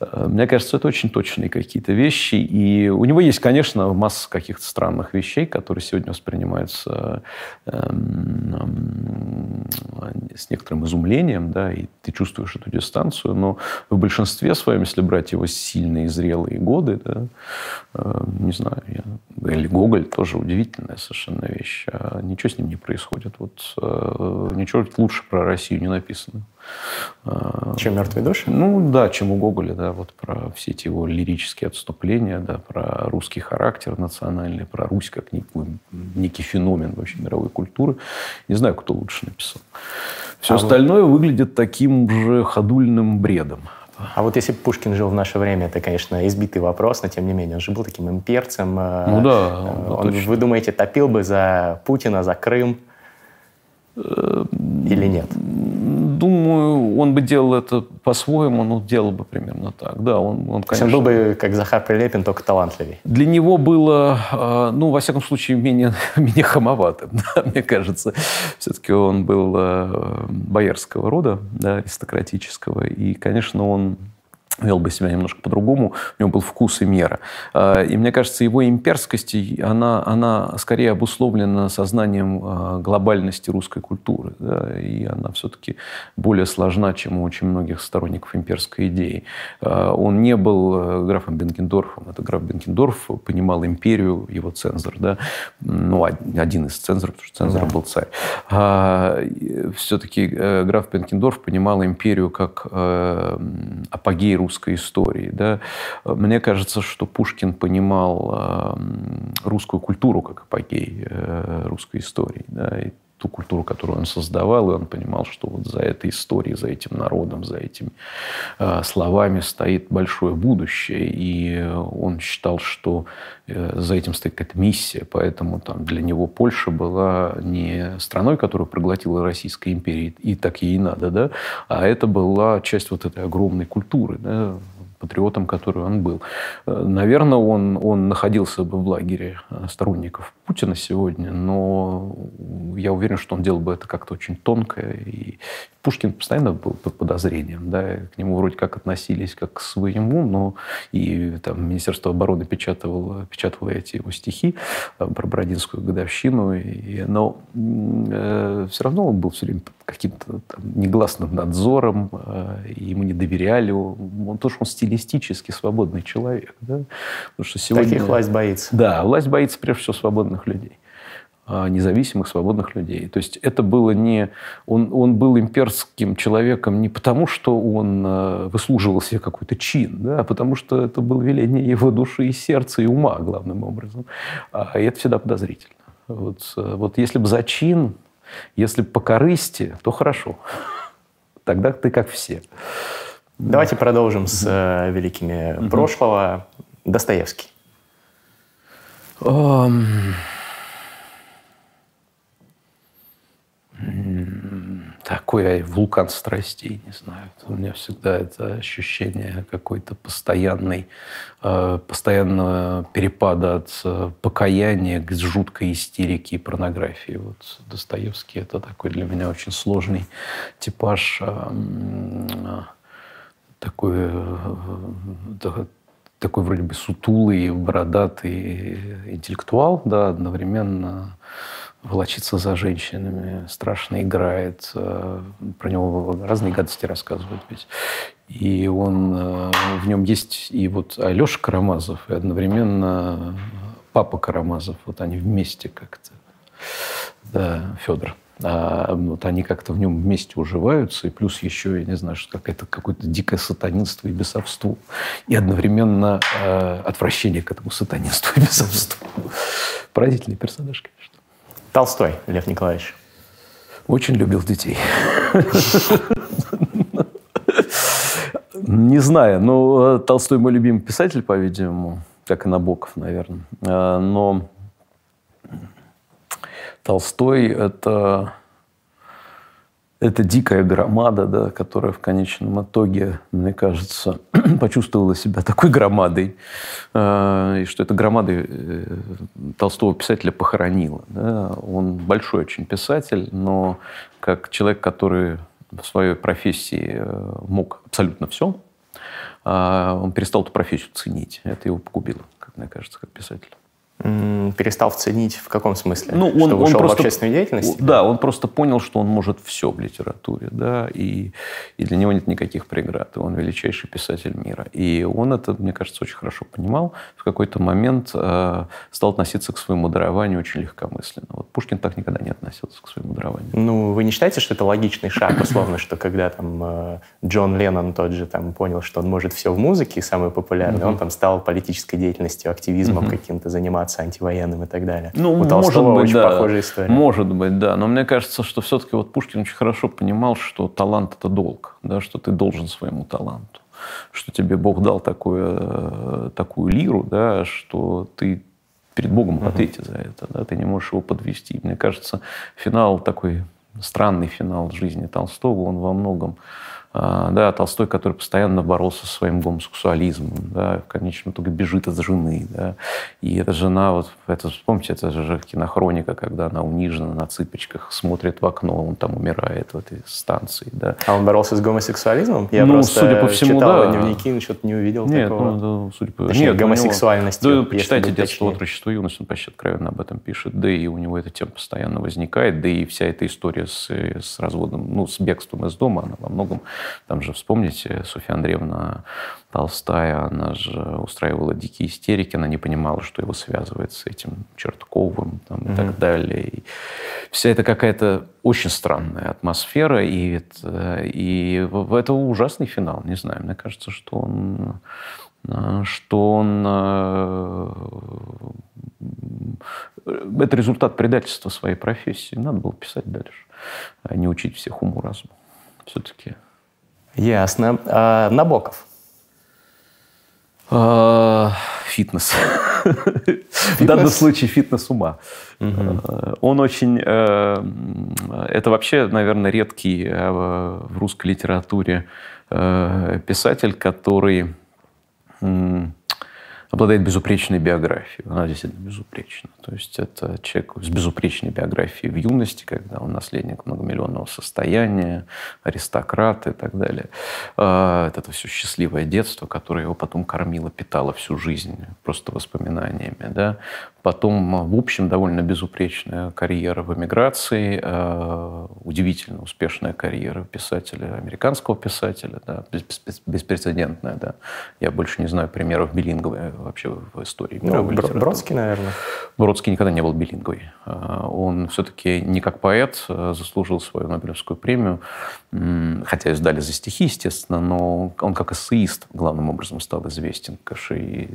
Э, мне кажется, это очень точные какие-то вещи, и у него есть, конечно, масса каких-то странных вещей, которые сегодня воспринимаются эм, эм, с некоторым некоторым изумлением, да, и ты чувствуешь эту дистанцию, но в большинстве своем, если брать его сильные, зрелые годы, да, э, не знаю, я, или Гоголь тоже удивительная совершенно вещь, а ничего с ним не происходит. Вот э, ничего лучше про Россию не написано. А, чем «Мертвые души»? Ну да, чем у Гоголя, да, вот про все эти его лирические отступления, да, про русский характер национальный, про Русь как некий, некий феномен вообще мировой культуры. Не знаю, кто лучше написал. Все а остальное вот... выглядит таким же ходульным бредом. А вот если бы Пушкин жил в наше время, это, конечно, избитый вопрос, но тем не менее, он же был таким имперцем. Э, ну да. Он, он вы думаете, топил бы за Путина, за Крым? Или нет? думаю, он бы делал это по-своему, но делал бы примерно так. Да, он, он конечно... Он был бы, как Захар Прилепин, только талантливее. Для него было, а, ну, во всяком случае, менее, [laughs] менее хамоватым, [laughs] да, мне кажется. Все-таки он был а, боярского рода, да, аристократического. И, конечно, он вел бы себя немножко по-другому, у него был вкус и мера. А, и мне кажется, его имперскость, она, она скорее обусловлена сознанием а, глобальности русской культуры. Да, и она все-таки более сложна, чем у очень многих сторонников имперской идеи. А, он не был э, графом Бенкендорфом. Это граф Бенкендорф понимал империю, его цензор. Да? Ну, один из цензоров, потому что цензором да. был царь. Все-таки э, граф Бенкендорф понимал империю как э, апогей русской русской истории. Да? Мне кажется, что Пушкин понимал эм, русскую культуру как апогей э, русской истории. Да? Ту культуру, которую он создавал, и он понимал, что вот за этой историей, за этим народом, за этими э, словами стоит большое будущее, и он считал, что э, за этим стоит какая-то миссия, поэтому там для него Польша была не страной, которую проглотила Российская империя, и так ей надо, да, а это была часть вот этой огромной культуры, да, патриотом, который он был. Э, наверное, он, он находился бы в лагере э, сторонников Путина сегодня, но я уверен, что он делал бы это как-то очень тонко. И Пушкин постоянно был под подозрением. Да, к нему вроде как относились как к своему, но и там Министерство обороны печатало, печатало эти его стихи э, про Бородинскую годовщину. И, но э, все равно он был все время каким-то негласным надзором, э, ему не доверяли. Он, тоже он стилистически свободный человек. Да? Потому что сегодня... Таких власть боится. Да, власть боится прежде всего свободных людей а, независимых, свободных людей. То есть это было не... Он, он был имперским человеком не потому, что он э, выслуживал себе какой-то чин, да, а потому что это было веление его души и сердца, и ума, главным образом. А, и это всегда подозрительно. Вот, э, вот если бы за чин, если по корысти, то хорошо. Тогда ты как все. Давайте продолжим с э, великими угу. прошлого. Достоевский. Um... такой вулкан страстей, не знаю. У меня всегда это ощущение какой-то постоянной, э, постоянного перепада от э, покаяния к жуткой истерике и порнографии. Вот Достоевский – это такой для меня очень сложный типаж, э, такой, такой вроде бы сутулый, бородатый интеллектуал, да, одновременно волочиться за женщинами, страшно играет, э, про него разные гадости рассказывают ведь. И он, э, в нем есть и вот Алеша Карамазов, и одновременно папа Карамазов, вот они вместе как-то, да, Федор. А вот они как-то в нем вместе уживаются, и плюс еще, я не знаю, что какое-то, какое-то дикое сатанинство и бесовство. И одновременно э, отвращение к этому сатанинству и бесовству. Поразительный персонаж, конечно. Толстой Лев Николаевич. Очень любил детей. Не знаю, но э, Толстой мой любимый писатель, по-видимому, как и Набоков, наверное. Э, но Толстой – это это дикая громада, да, которая в конечном итоге, мне кажется, [clears throat] почувствовала себя такой громадой, э, и что эта громада э, Толстого писателя похоронила. Да. Он большой очень писатель, но как человек, который в своей профессии э, мог абсолютно все, он перестал эту профессию ценить. Это его погубило, как мне кажется, как писатель перестал ценить в каком смысле? Ну, он, что ушел он просто, в общественную деятельность? Да, он просто понял, что он может все в литературе, да, и, и для него нет никаких преград, и он величайший писатель мира. И он это, мне кажется, очень хорошо понимал. В какой-то момент э, стал относиться к своему дарованию очень легкомысленно. Вот Пушкин так никогда не относился к своему дарованию. Ну, вы не считаете, что это логичный шаг, условно, что когда там э, Джон Леннон тот же там понял, что он может все в музыке, самый популярный, он там стал политической деятельностью, активизмом каким-то заниматься заниматься антивоенным и так далее. Ну, У может быть, очень да. похожая история. Может быть, да. Но мне кажется, что все-таки вот Пушкин очень хорошо понимал, что талант – это долг, да, что ты должен своему таланту что тебе Бог дал такую, э, такую лиру, да, что ты перед Богом в ответе за это, да, ты не можешь его подвести. Мне кажется, финал такой странный финал жизни Толстого, он во многом да, Толстой, который постоянно боролся со своим гомосексуализмом, да, в конечном итоге бежит от жены, да, и эта жена, вот, это, помните, это же кинохроника, когда она унижена на цыпочках, смотрит в окно, он там умирает в этой станции, да. А он боролся с гомосексуализмом? Я ну, просто судя по всему, читал да. дневники, что-то не увидел Нет, такого. ну, да, судя по... Точнее, Нет, у него- гомосексуальности. Да, почитайте «Детство, отрочество, юность», он почти откровенно об этом пишет. Да и у него эта тема постоянно возникает. Да и вся эта история с, э, с разводом, ну, с бегством из дома, она во многом, там же, вспомните, Софья Андреевна Толстая, она же устраивала дикие истерики, она не понимала, что его связывает с этим Чертковым там, и так далее. И вся эта какая-то очень странная атмосфера, и, это, и это ужасный финал, не знаю, мне кажется, что он э, что он э, это результат предательства своей профессии. Надо было писать дальше, а не учить всех уму-разуму. Все-таки. Ясно. А, Набоков. А, Фитнес. В данном случае фитнес ума. Э, Он очень... э, Это вообще, наверное, редкий э, в русской литературе э, писатель, который обладает безупречной биографией. Она действительно безупречна. То есть это человек с безупречной биографией в юности, когда он наследник многомиллионного состояния, аристократ и так далее. А, Это, все счастливое детство, которое его потом кормило, питало всю жизнь просто воспоминаниями. Да? Потом, в общем, довольно безупречная карьера в эмиграции, э, удивительно успешная карьера писателя, американского писателя, да, беспрецедентная. Да. Я больше не знаю примеров билинговой вообще в истории Ну, мировой Бро- литературы. Бродский, наверное. Бродский никогда не был билинговый. А, Он все-таки не как поэт э, заслужил свою Нобелевскую премию, хотя издали за стихи, естественно, но он как эссеист главным образом стал известен. Конечно, и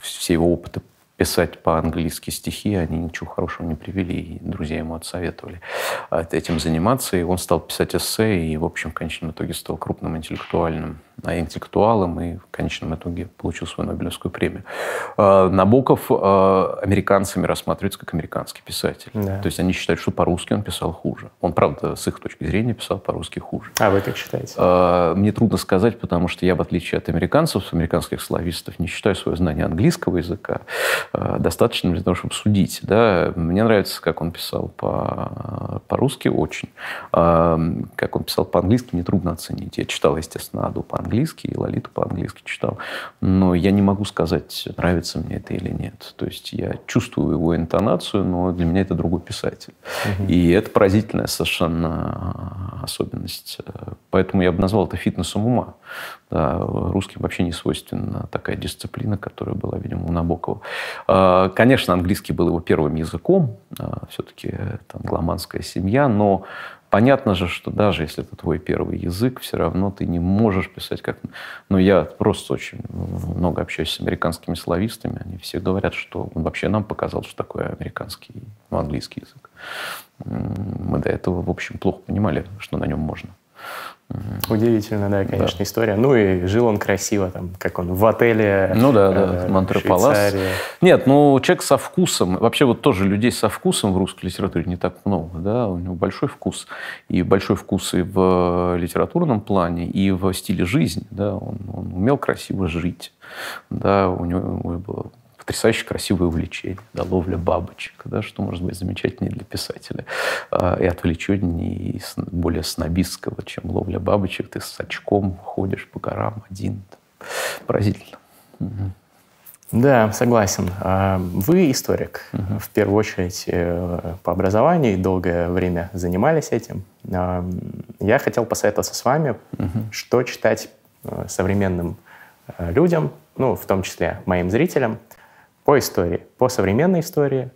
все его опыты писать по-английски стихи, они ничего хорошего не привели, и друзья ему отсоветовали а, этим заниматься, и он стал писать эссе, и, в общем, в конечном итоге стал крупным интеллектуальным а, интеллектуалом, и в конечном итоге получил свою Нобелевскую премию. А, Набоков а, американцами рассматривается как американский писатель. Да. То есть они считают, что по-русски он писал хуже. Он, правда, с их точки зрения писал по-русски хуже. А вы как считаете? А, Мне трудно сказать, потому что я, в отличие от американцев, американских славистов, не считаю свое знание английского языка достаточным для того, чтобы судить. Да? Мне нравится, как он писал по- по-русски очень. Как он писал по-английски, нетрудно оценить. Я читал, естественно, Аду по-английски, и Лолиту по-английски читал. Но я не могу сказать, нравится мне это или нет. То есть я чувствую его интонацию, но для меня это другой писатель. И это поразительная совершенно особенность. Поэтому я бы назвал это фитнесом ума. Да, русским вообще не свойственна такая дисциплина, которая была, видимо, у Набокова. А, Конечно, английский был его первым языком. Все-таки это англоманская семья, но Понятно же, что даже если это твой первый язык, все равно ты не можешь писать как... Ну, я просто очень много общаюсь с американскими славистами. Они все говорят, что он вообще нам показал, что такое американский, ну, английский язык. Мы до этого, в общем, плохо понимали, что на нем можно. Удивительно, да, конечно, история. Ну и жил он красиво, там, как он в отеле. Ну да, да, э, Монтре в Палас. Швейцарии. Нет, ну человек со вкусом, вообще вот тоже людей со вкусом в русской литературе не так много, да, у него большой вкус. И большой вкус и в литературном плане, и в стиле жизни, да, он, он умел красиво жить, да, у него, у него было потрясающе красивое увлечение, да, ловля бабочек, да, что может быть замечательнее для писателя. А, И отвлеченнее, и более снобистского, чем ловля бабочек. Ты с очком ходишь по горам один. Поразительно. Да, согласен. А Вы историк, в первую очередь, э, по образованию, и долгое время занимались этим. А, Я хотел посоветоваться с вами, что читать э, современным э, людям, ну, в том числе моим зрителям, по истории, по современной истории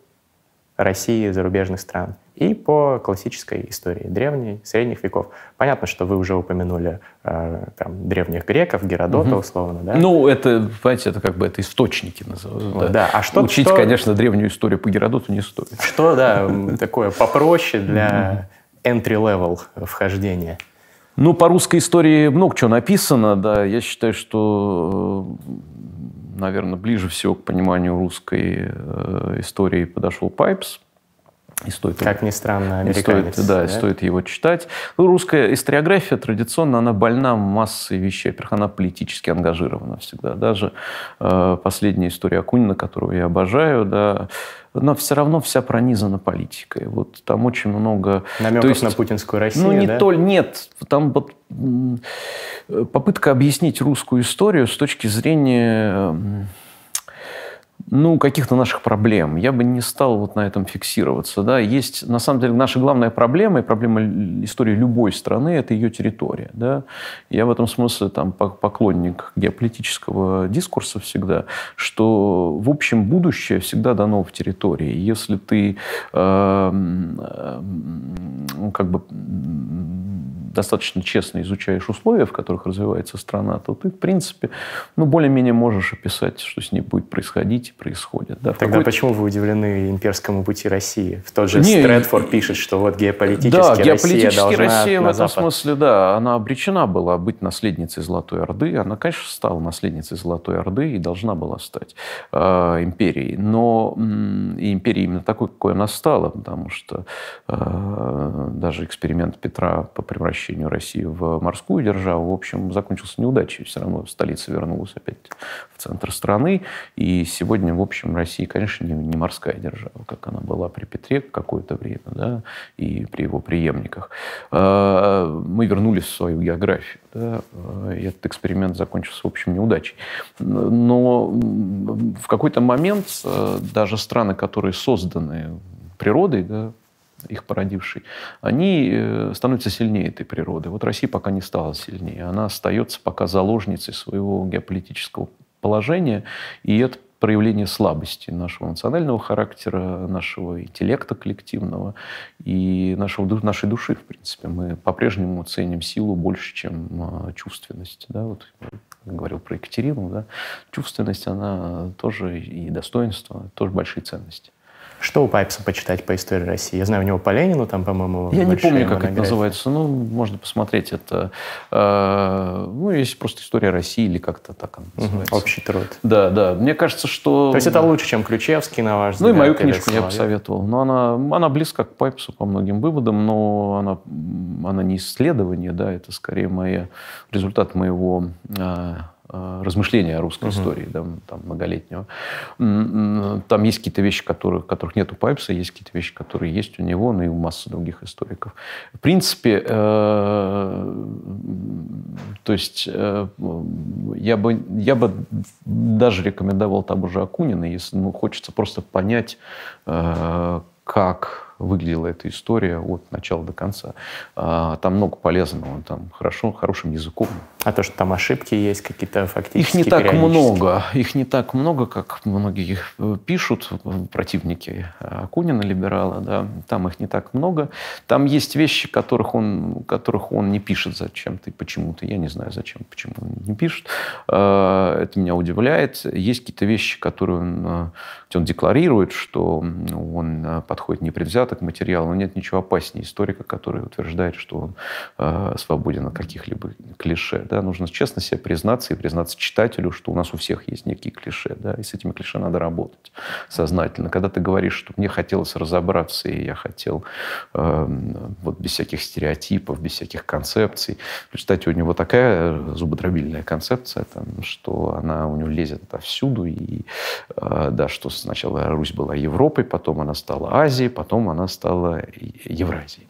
России, зарубежных стран и по классической истории древней, средних веков. Понятно, что вы уже упомянули э, там, древних греков, Геродота, условно, да? Ну, это, понимаете, это как бы это источники называют. Вот, да. А что- Учить, что- конечно, древнюю историю по Геродоту не стоит. Что, да, такое попроще для entry-level вхождения? Ну, по русской истории много чего написано, да. Я считаю, что, наверное, ближе всего к пониманию русской э, истории подошел Пайпс. И стоит, как ни странно, американец. Стоит, да, да, стоит его читать. Ну, русская историография традиционно, она больна массой вещей. Во-первых, она политически ангажирована всегда. Даже э, последняя история Акунина, которую я обожаю, да, но все равно вся пронизана политикой. Вот там очень много... Намеков есть, на путинскую Россию, Ну, не да? то, нет. Там вот попытка объяснить русскую историю с точки зрения ну, каких-то наших проблем. Я бы не стал вот на этом фиксироваться. Да. Есть, на самом деле, наша главная проблема и проблема истории любой страны – это ее территория. Да. Я в этом смысле там, поклонник геополитического дискурса всегда, что, в общем, будущее всегда дано в территории. Если ты э, э, как бы достаточно честно изучаешь условия, в которых развивается страна, то ты, в принципе, ну, более-менее можешь описать, что с ней будет происходить и происходит. Да, Тогда почему вы удивлены имперскому пути России? В тот же Не, Стрэдфорд пишет, что вот геополитически, да, геополитически Россия, Россия в этом Запад. смысле, да, она обречена была быть наследницей Золотой Орды. Она, конечно, стала наследницей Золотой Орды и должна была стать э, империей. Но э, и империя именно такой, какой она стала, потому что э, даже эксперимент Петра по превращению России в морскую державу, в общем, закончился неудачей. Все равно столица вернулась опять в центр страны. И сегодня, в общем, Россия, конечно, не, не морская держава, как она была при Петре какое-то время, да, и при его преемниках. А, мы вернулись в свою географию. Да, и этот эксперимент закончился, в общем, неудачей. Но в какой-то момент э, даже страны, которые созданы природой, да, их породивший, они э, становятся сильнее этой природы. Вот Россия пока не стала сильнее. Она остается пока заложницей своего геополитического положения, и это проявление слабости нашего национального характера, нашего интеллекта коллективного и нашего, нашей души, в принципе. Мы по-прежнему ценим силу больше, чем а, чувственность. Да? Вот говорил про Екатерину. Да? Чувственность, она тоже и достоинство, тоже большие ценности. Что у Пайпса почитать по истории России? Я знаю, у него по Ленину там, по-моему, Я не помню, как это называется. Ну, можно посмотреть. Это, э, ну, есть просто история России или как-то так она называется. Угу, общий труд. Да, да. Мне кажется, что... То есть это лучше, чем Ключевский, на ваш взгляд? Ну, и мою книжку я посоветовал. Но она, она близка к Пайпсу по многим выводам, но она, она не исследование, да, это скорее моя, результат моего Э, размышления о русской угу. истории да, там, многолетнего. Там есть какие-то вещи, которых, которых нет у Пайпса, есть какие-то вещи, которые есть у него, ну и у массы других историков. В принципе, э, то есть э, я, бы, я бы даже рекомендовал тому же Акунина, если ну, хочется просто понять, э, как выглядела эта история от начала до конца. А, там много полезного, там хорошо, хорошим языком. А то, что там ошибки есть какие-то фактически Их не так много. Их не так много, как многие э, пишут, противники Акунина, либерала. Да. Там их не так много. Там есть вещи, которых он, которых он не пишет зачем-то и почему-то. Я не знаю, зачем, почему он не пишет. А, это меня удивляет. Есть какие-то вещи, которые он, э, он декларирует, что он э, подходит непредвзято недостаток материала, но нет ничего опаснее историка, который утверждает, что он э, свободен от каких-либо клише. Да? Нужно честно себе признаться и признаться читателю, что у нас у всех есть некие клише, да? и с этими клише надо работать сознательно. Когда ты говоришь, что мне хотелось разобраться, и я хотел э, вот без всяких стереотипов, без всяких концепций. Кстати, у него такая зубодробильная концепция, там, что она у него лезет отовсюду, и э, да, что сначала Русь была Европой, потом она стала Азией, потом она она стала Евразией.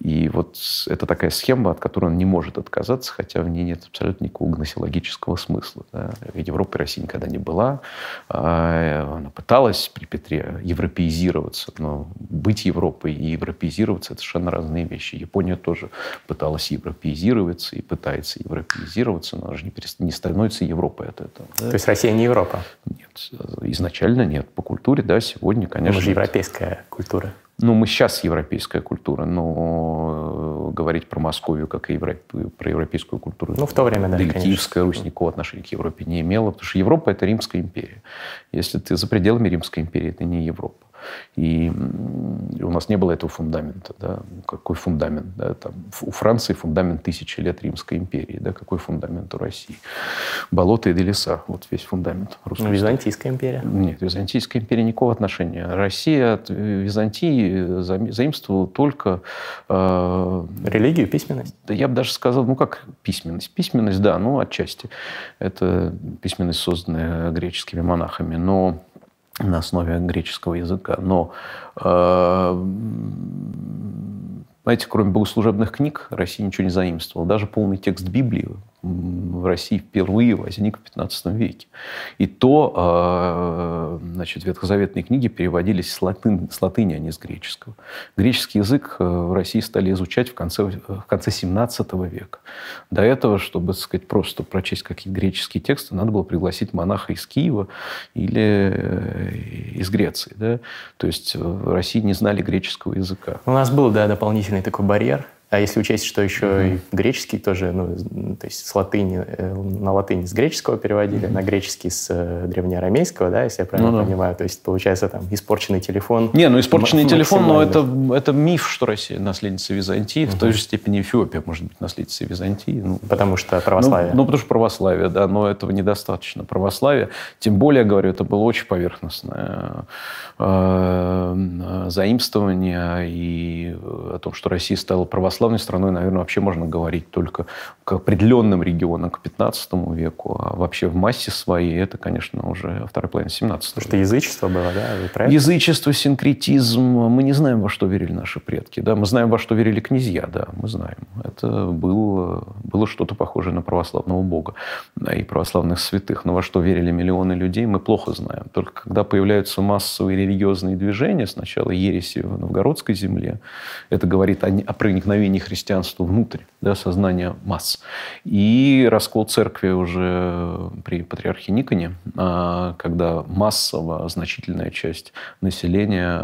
И вот это такая схема, от которой он не может отказаться, хотя в ней нет абсолютно никакого гносеологического смысла. Да. Европа Россия никогда не была. А, она пыталась при Петре европеизироваться, но быть Европой и европеизироваться – это совершенно разные вещи. Япония тоже пыталась европеизироваться и пытается европеизироваться, но она же не, перест... не становится Европой от этого. Да. То есть Россия не Европа? Нет, изначально нет. По культуре, да, сегодня, конечно. Мы же европейская культура. Ну, мы сейчас европейская культура, но э, говорить про Московию как и Европ... про европейскую культуру... Ну, в то время, да, Да и Киевская Русь никакого отношения к Европе не имела, потому что Европа – это Римская империя. Если ты за пределами Римской империи, это не Европа. И у нас не было этого фундамента. Да? Какой фундамент? Да? Там, у Франции фундамент тысячи лет Римской империи. Да? Какой фундамент у России? Болото или леса. Вот весь фундамент русской Византийская империя. Нет, Византийская империя никакого отношения. Россия от Византии заимствовала только... Э, Религию, письменность? Да я бы даже сказал, ну как письменность? Письменность, да, ну отчасти. Это письменность, созданная греческими монахами. Но на основе греческого языка. Но, э, знаете, кроме богослужебных книг, Россия ничего не заимствовала. Даже полный текст Библии в России впервые возник в 15 веке. И то, а, значит, ветхозаветные книги переводились с латыни, с латыни, а не с греческого. Греческий язык э, в России стали изучать в конце, в конце 17 века. До этого, чтобы, так сказать, просто прочесть какие-то греческие тексты, надо было пригласить монаха из Киева или э, из Греции. Да? То есть в России не знали греческого языка. У нас был, да, дополнительный такой барьер а если учесть, что еще mm-hmm. и греческий тоже, ну, то есть с латыни, э, на латыни с греческого переводили, mm-hmm. на греческий с э, древнеарамейского, да, если я правильно ну, понимаю. То есть получается там испорченный телефон. Не, ну испорченный м- телефон, но это, это миф, что Россия наследница Византии. Mm-hmm. В той же степени Эфиопия может быть наследницей Византии. Ну, потому что православие. Ну, ну, потому что православие, да, но этого недостаточно. Православие, тем более, говорю, это было очень поверхностное э, заимствование и о том, что Россия стала православной православной страной, наверное, вообще можно говорить только к определенным регионам, к 15 веку, а вообще в массе своей это, конечно, уже вторая половина 17 Потому что язычество было, да? Язычество, синкретизм. Мы не знаем, во что верили наши предки. Да? Мы знаем, во что верили князья, да, мы знаем. Это было, было что-то похожее на православного бога да, и православных святых. Но во что верили миллионы людей, мы плохо знаем. Только когда появляются массовые религиозные движения, сначала ереси в новгородской земле, это говорит о, о проникновении христианства внутрь да, сознания масс. И раскол церкви уже при патриархе Никоне, а, когда массово значительная часть населения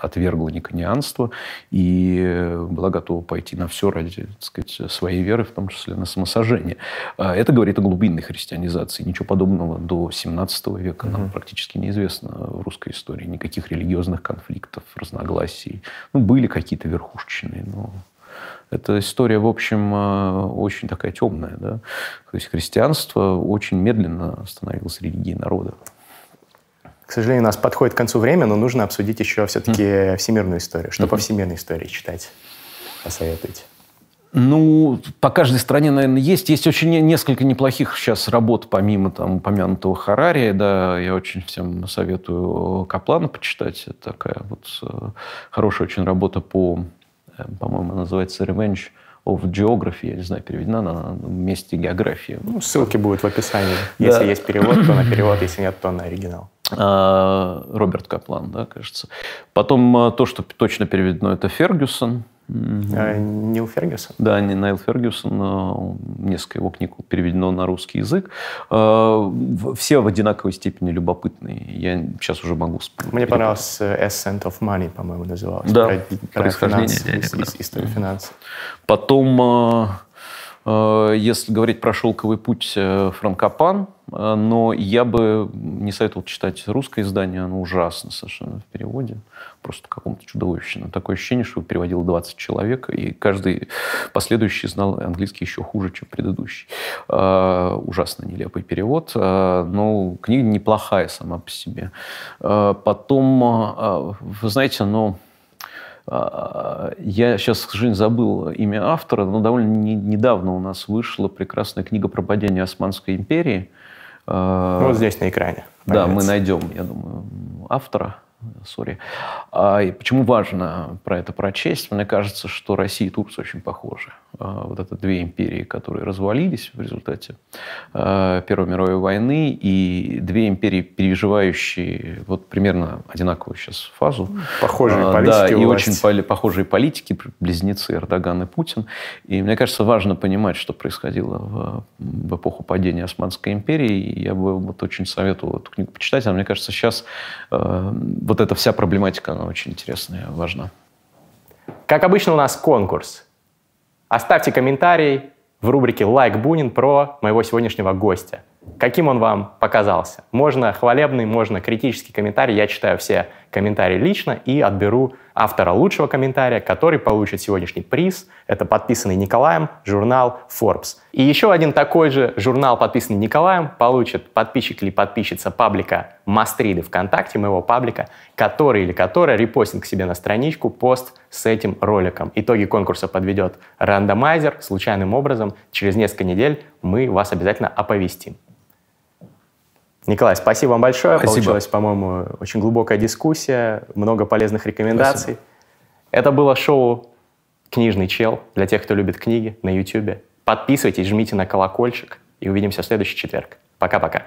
отвергла никонианство и была готова пойти на все ради так сказать, своей веры, в том числе на самосожжение. А, это говорит о глубинной христианизации. Ничего подобного до 17 века нам угу. практически неизвестно в русской истории. Никаких религиозных конфликтов, разногласий. Ну, были какие-то верхушечные, но эта история, в общем, э, очень такая темная. Да? То есть христианство очень медленно становилось религией народа. К сожалению, у нас подходит к концу время, но нужно обсудить еще все-таки mm. всемирную историю. Что mm-hmm. по всемирной истории читать? Посоветуйте. Ну, по каждой стране, наверное, есть. Есть очень несколько неплохих сейчас работ, помимо там упомянутого Харари. Да, я очень всем советую Каплана почитать. Это такая вот э, хорошая очень работа по по-моему, называется Revenge of Geography, я не знаю, переведена на месте географии. Ну, ссылки будут в описании. Если да. есть перевод, то на перевод, если нет, то на оригинал. А, Роберт Каплан, да, кажется. Потом а, то, что точно переведено, это Фергюсон. А, Нил Фергюсон? Да, Найл Фергюсон. Несколько его книг переведено на русский язык. А, все в одинаковой степени любопытные. Я сейчас уже могу вспомнить. Мне понравился Ascent of Money, по-моему, называлось. Да, про, про финанс, историю финансов. Потом а, Э, если говорить про «Шелковый путь» э, Франкопан, э, но я бы не советовал читать русское издание, оно ужасно совершенно в переводе, просто каком-то чудовищном. Такое ощущение, что переводил 20 человек, и каждый последующий знал английский еще хуже, чем предыдущий. Ужасно нелепый перевод, но книга неплохая сама по себе. Потом, вы знаете, ну... А, я сейчас, к сожалению, забыл имя автора, но довольно не, недавно у нас вышла прекрасная книга про падение Османской империи. А, вот здесь на экране. Да, мы найдем, я думаю, автора сори. А, и почему важно про это прочесть? Мне кажется, что Россия и Турция очень похожи. А, вот это две империи, которые развалились в результате а, Первой мировой войны, и две империи, переживающие вот примерно одинаковую сейчас фазу. Похожие а, политики Да, и власти. очень похожие политики, близнецы Эрдоган и Путин. И мне кажется, важно понимать, что происходило в, в эпоху падения Османской империи. И я бы вот очень советовал эту книгу почитать. А мне кажется, сейчас вот эта вся проблематика, она очень интересная, важна. Как обычно у нас конкурс. Оставьте комментарий в рубрике «Лайк Бунин» про моего сегодняшнего гостя. Каким он вам показался? Можно хвалебный, можно критический комментарий. Я читаю все комментарий лично и отберу автора лучшего комментария, который получит сегодняшний приз. Это подписанный Николаем журнал Forbes. И еще один такой же журнал, подписанный Николаем, получит подписчик или подписчица паблика Мастриды ВКонтакте, моего паблика, который или которая репостит к себе на страничку пост с этим роликом. Итоги конкурса подведет рандомайзер случайным образом. Через несколько недель мы вас обязательно оповестим. Николай, спасибо вам большое. Спасибо. Получилась, по-моему, очень глубокая дискуссия, много полезных рекомендаций. Спасибо. Это было шоу «Книжный чел» для тех, кто любит книги на YouTube. Подписывайтесь, жмите на колокольчик и увидимся в следующий четверг. Пока-пока.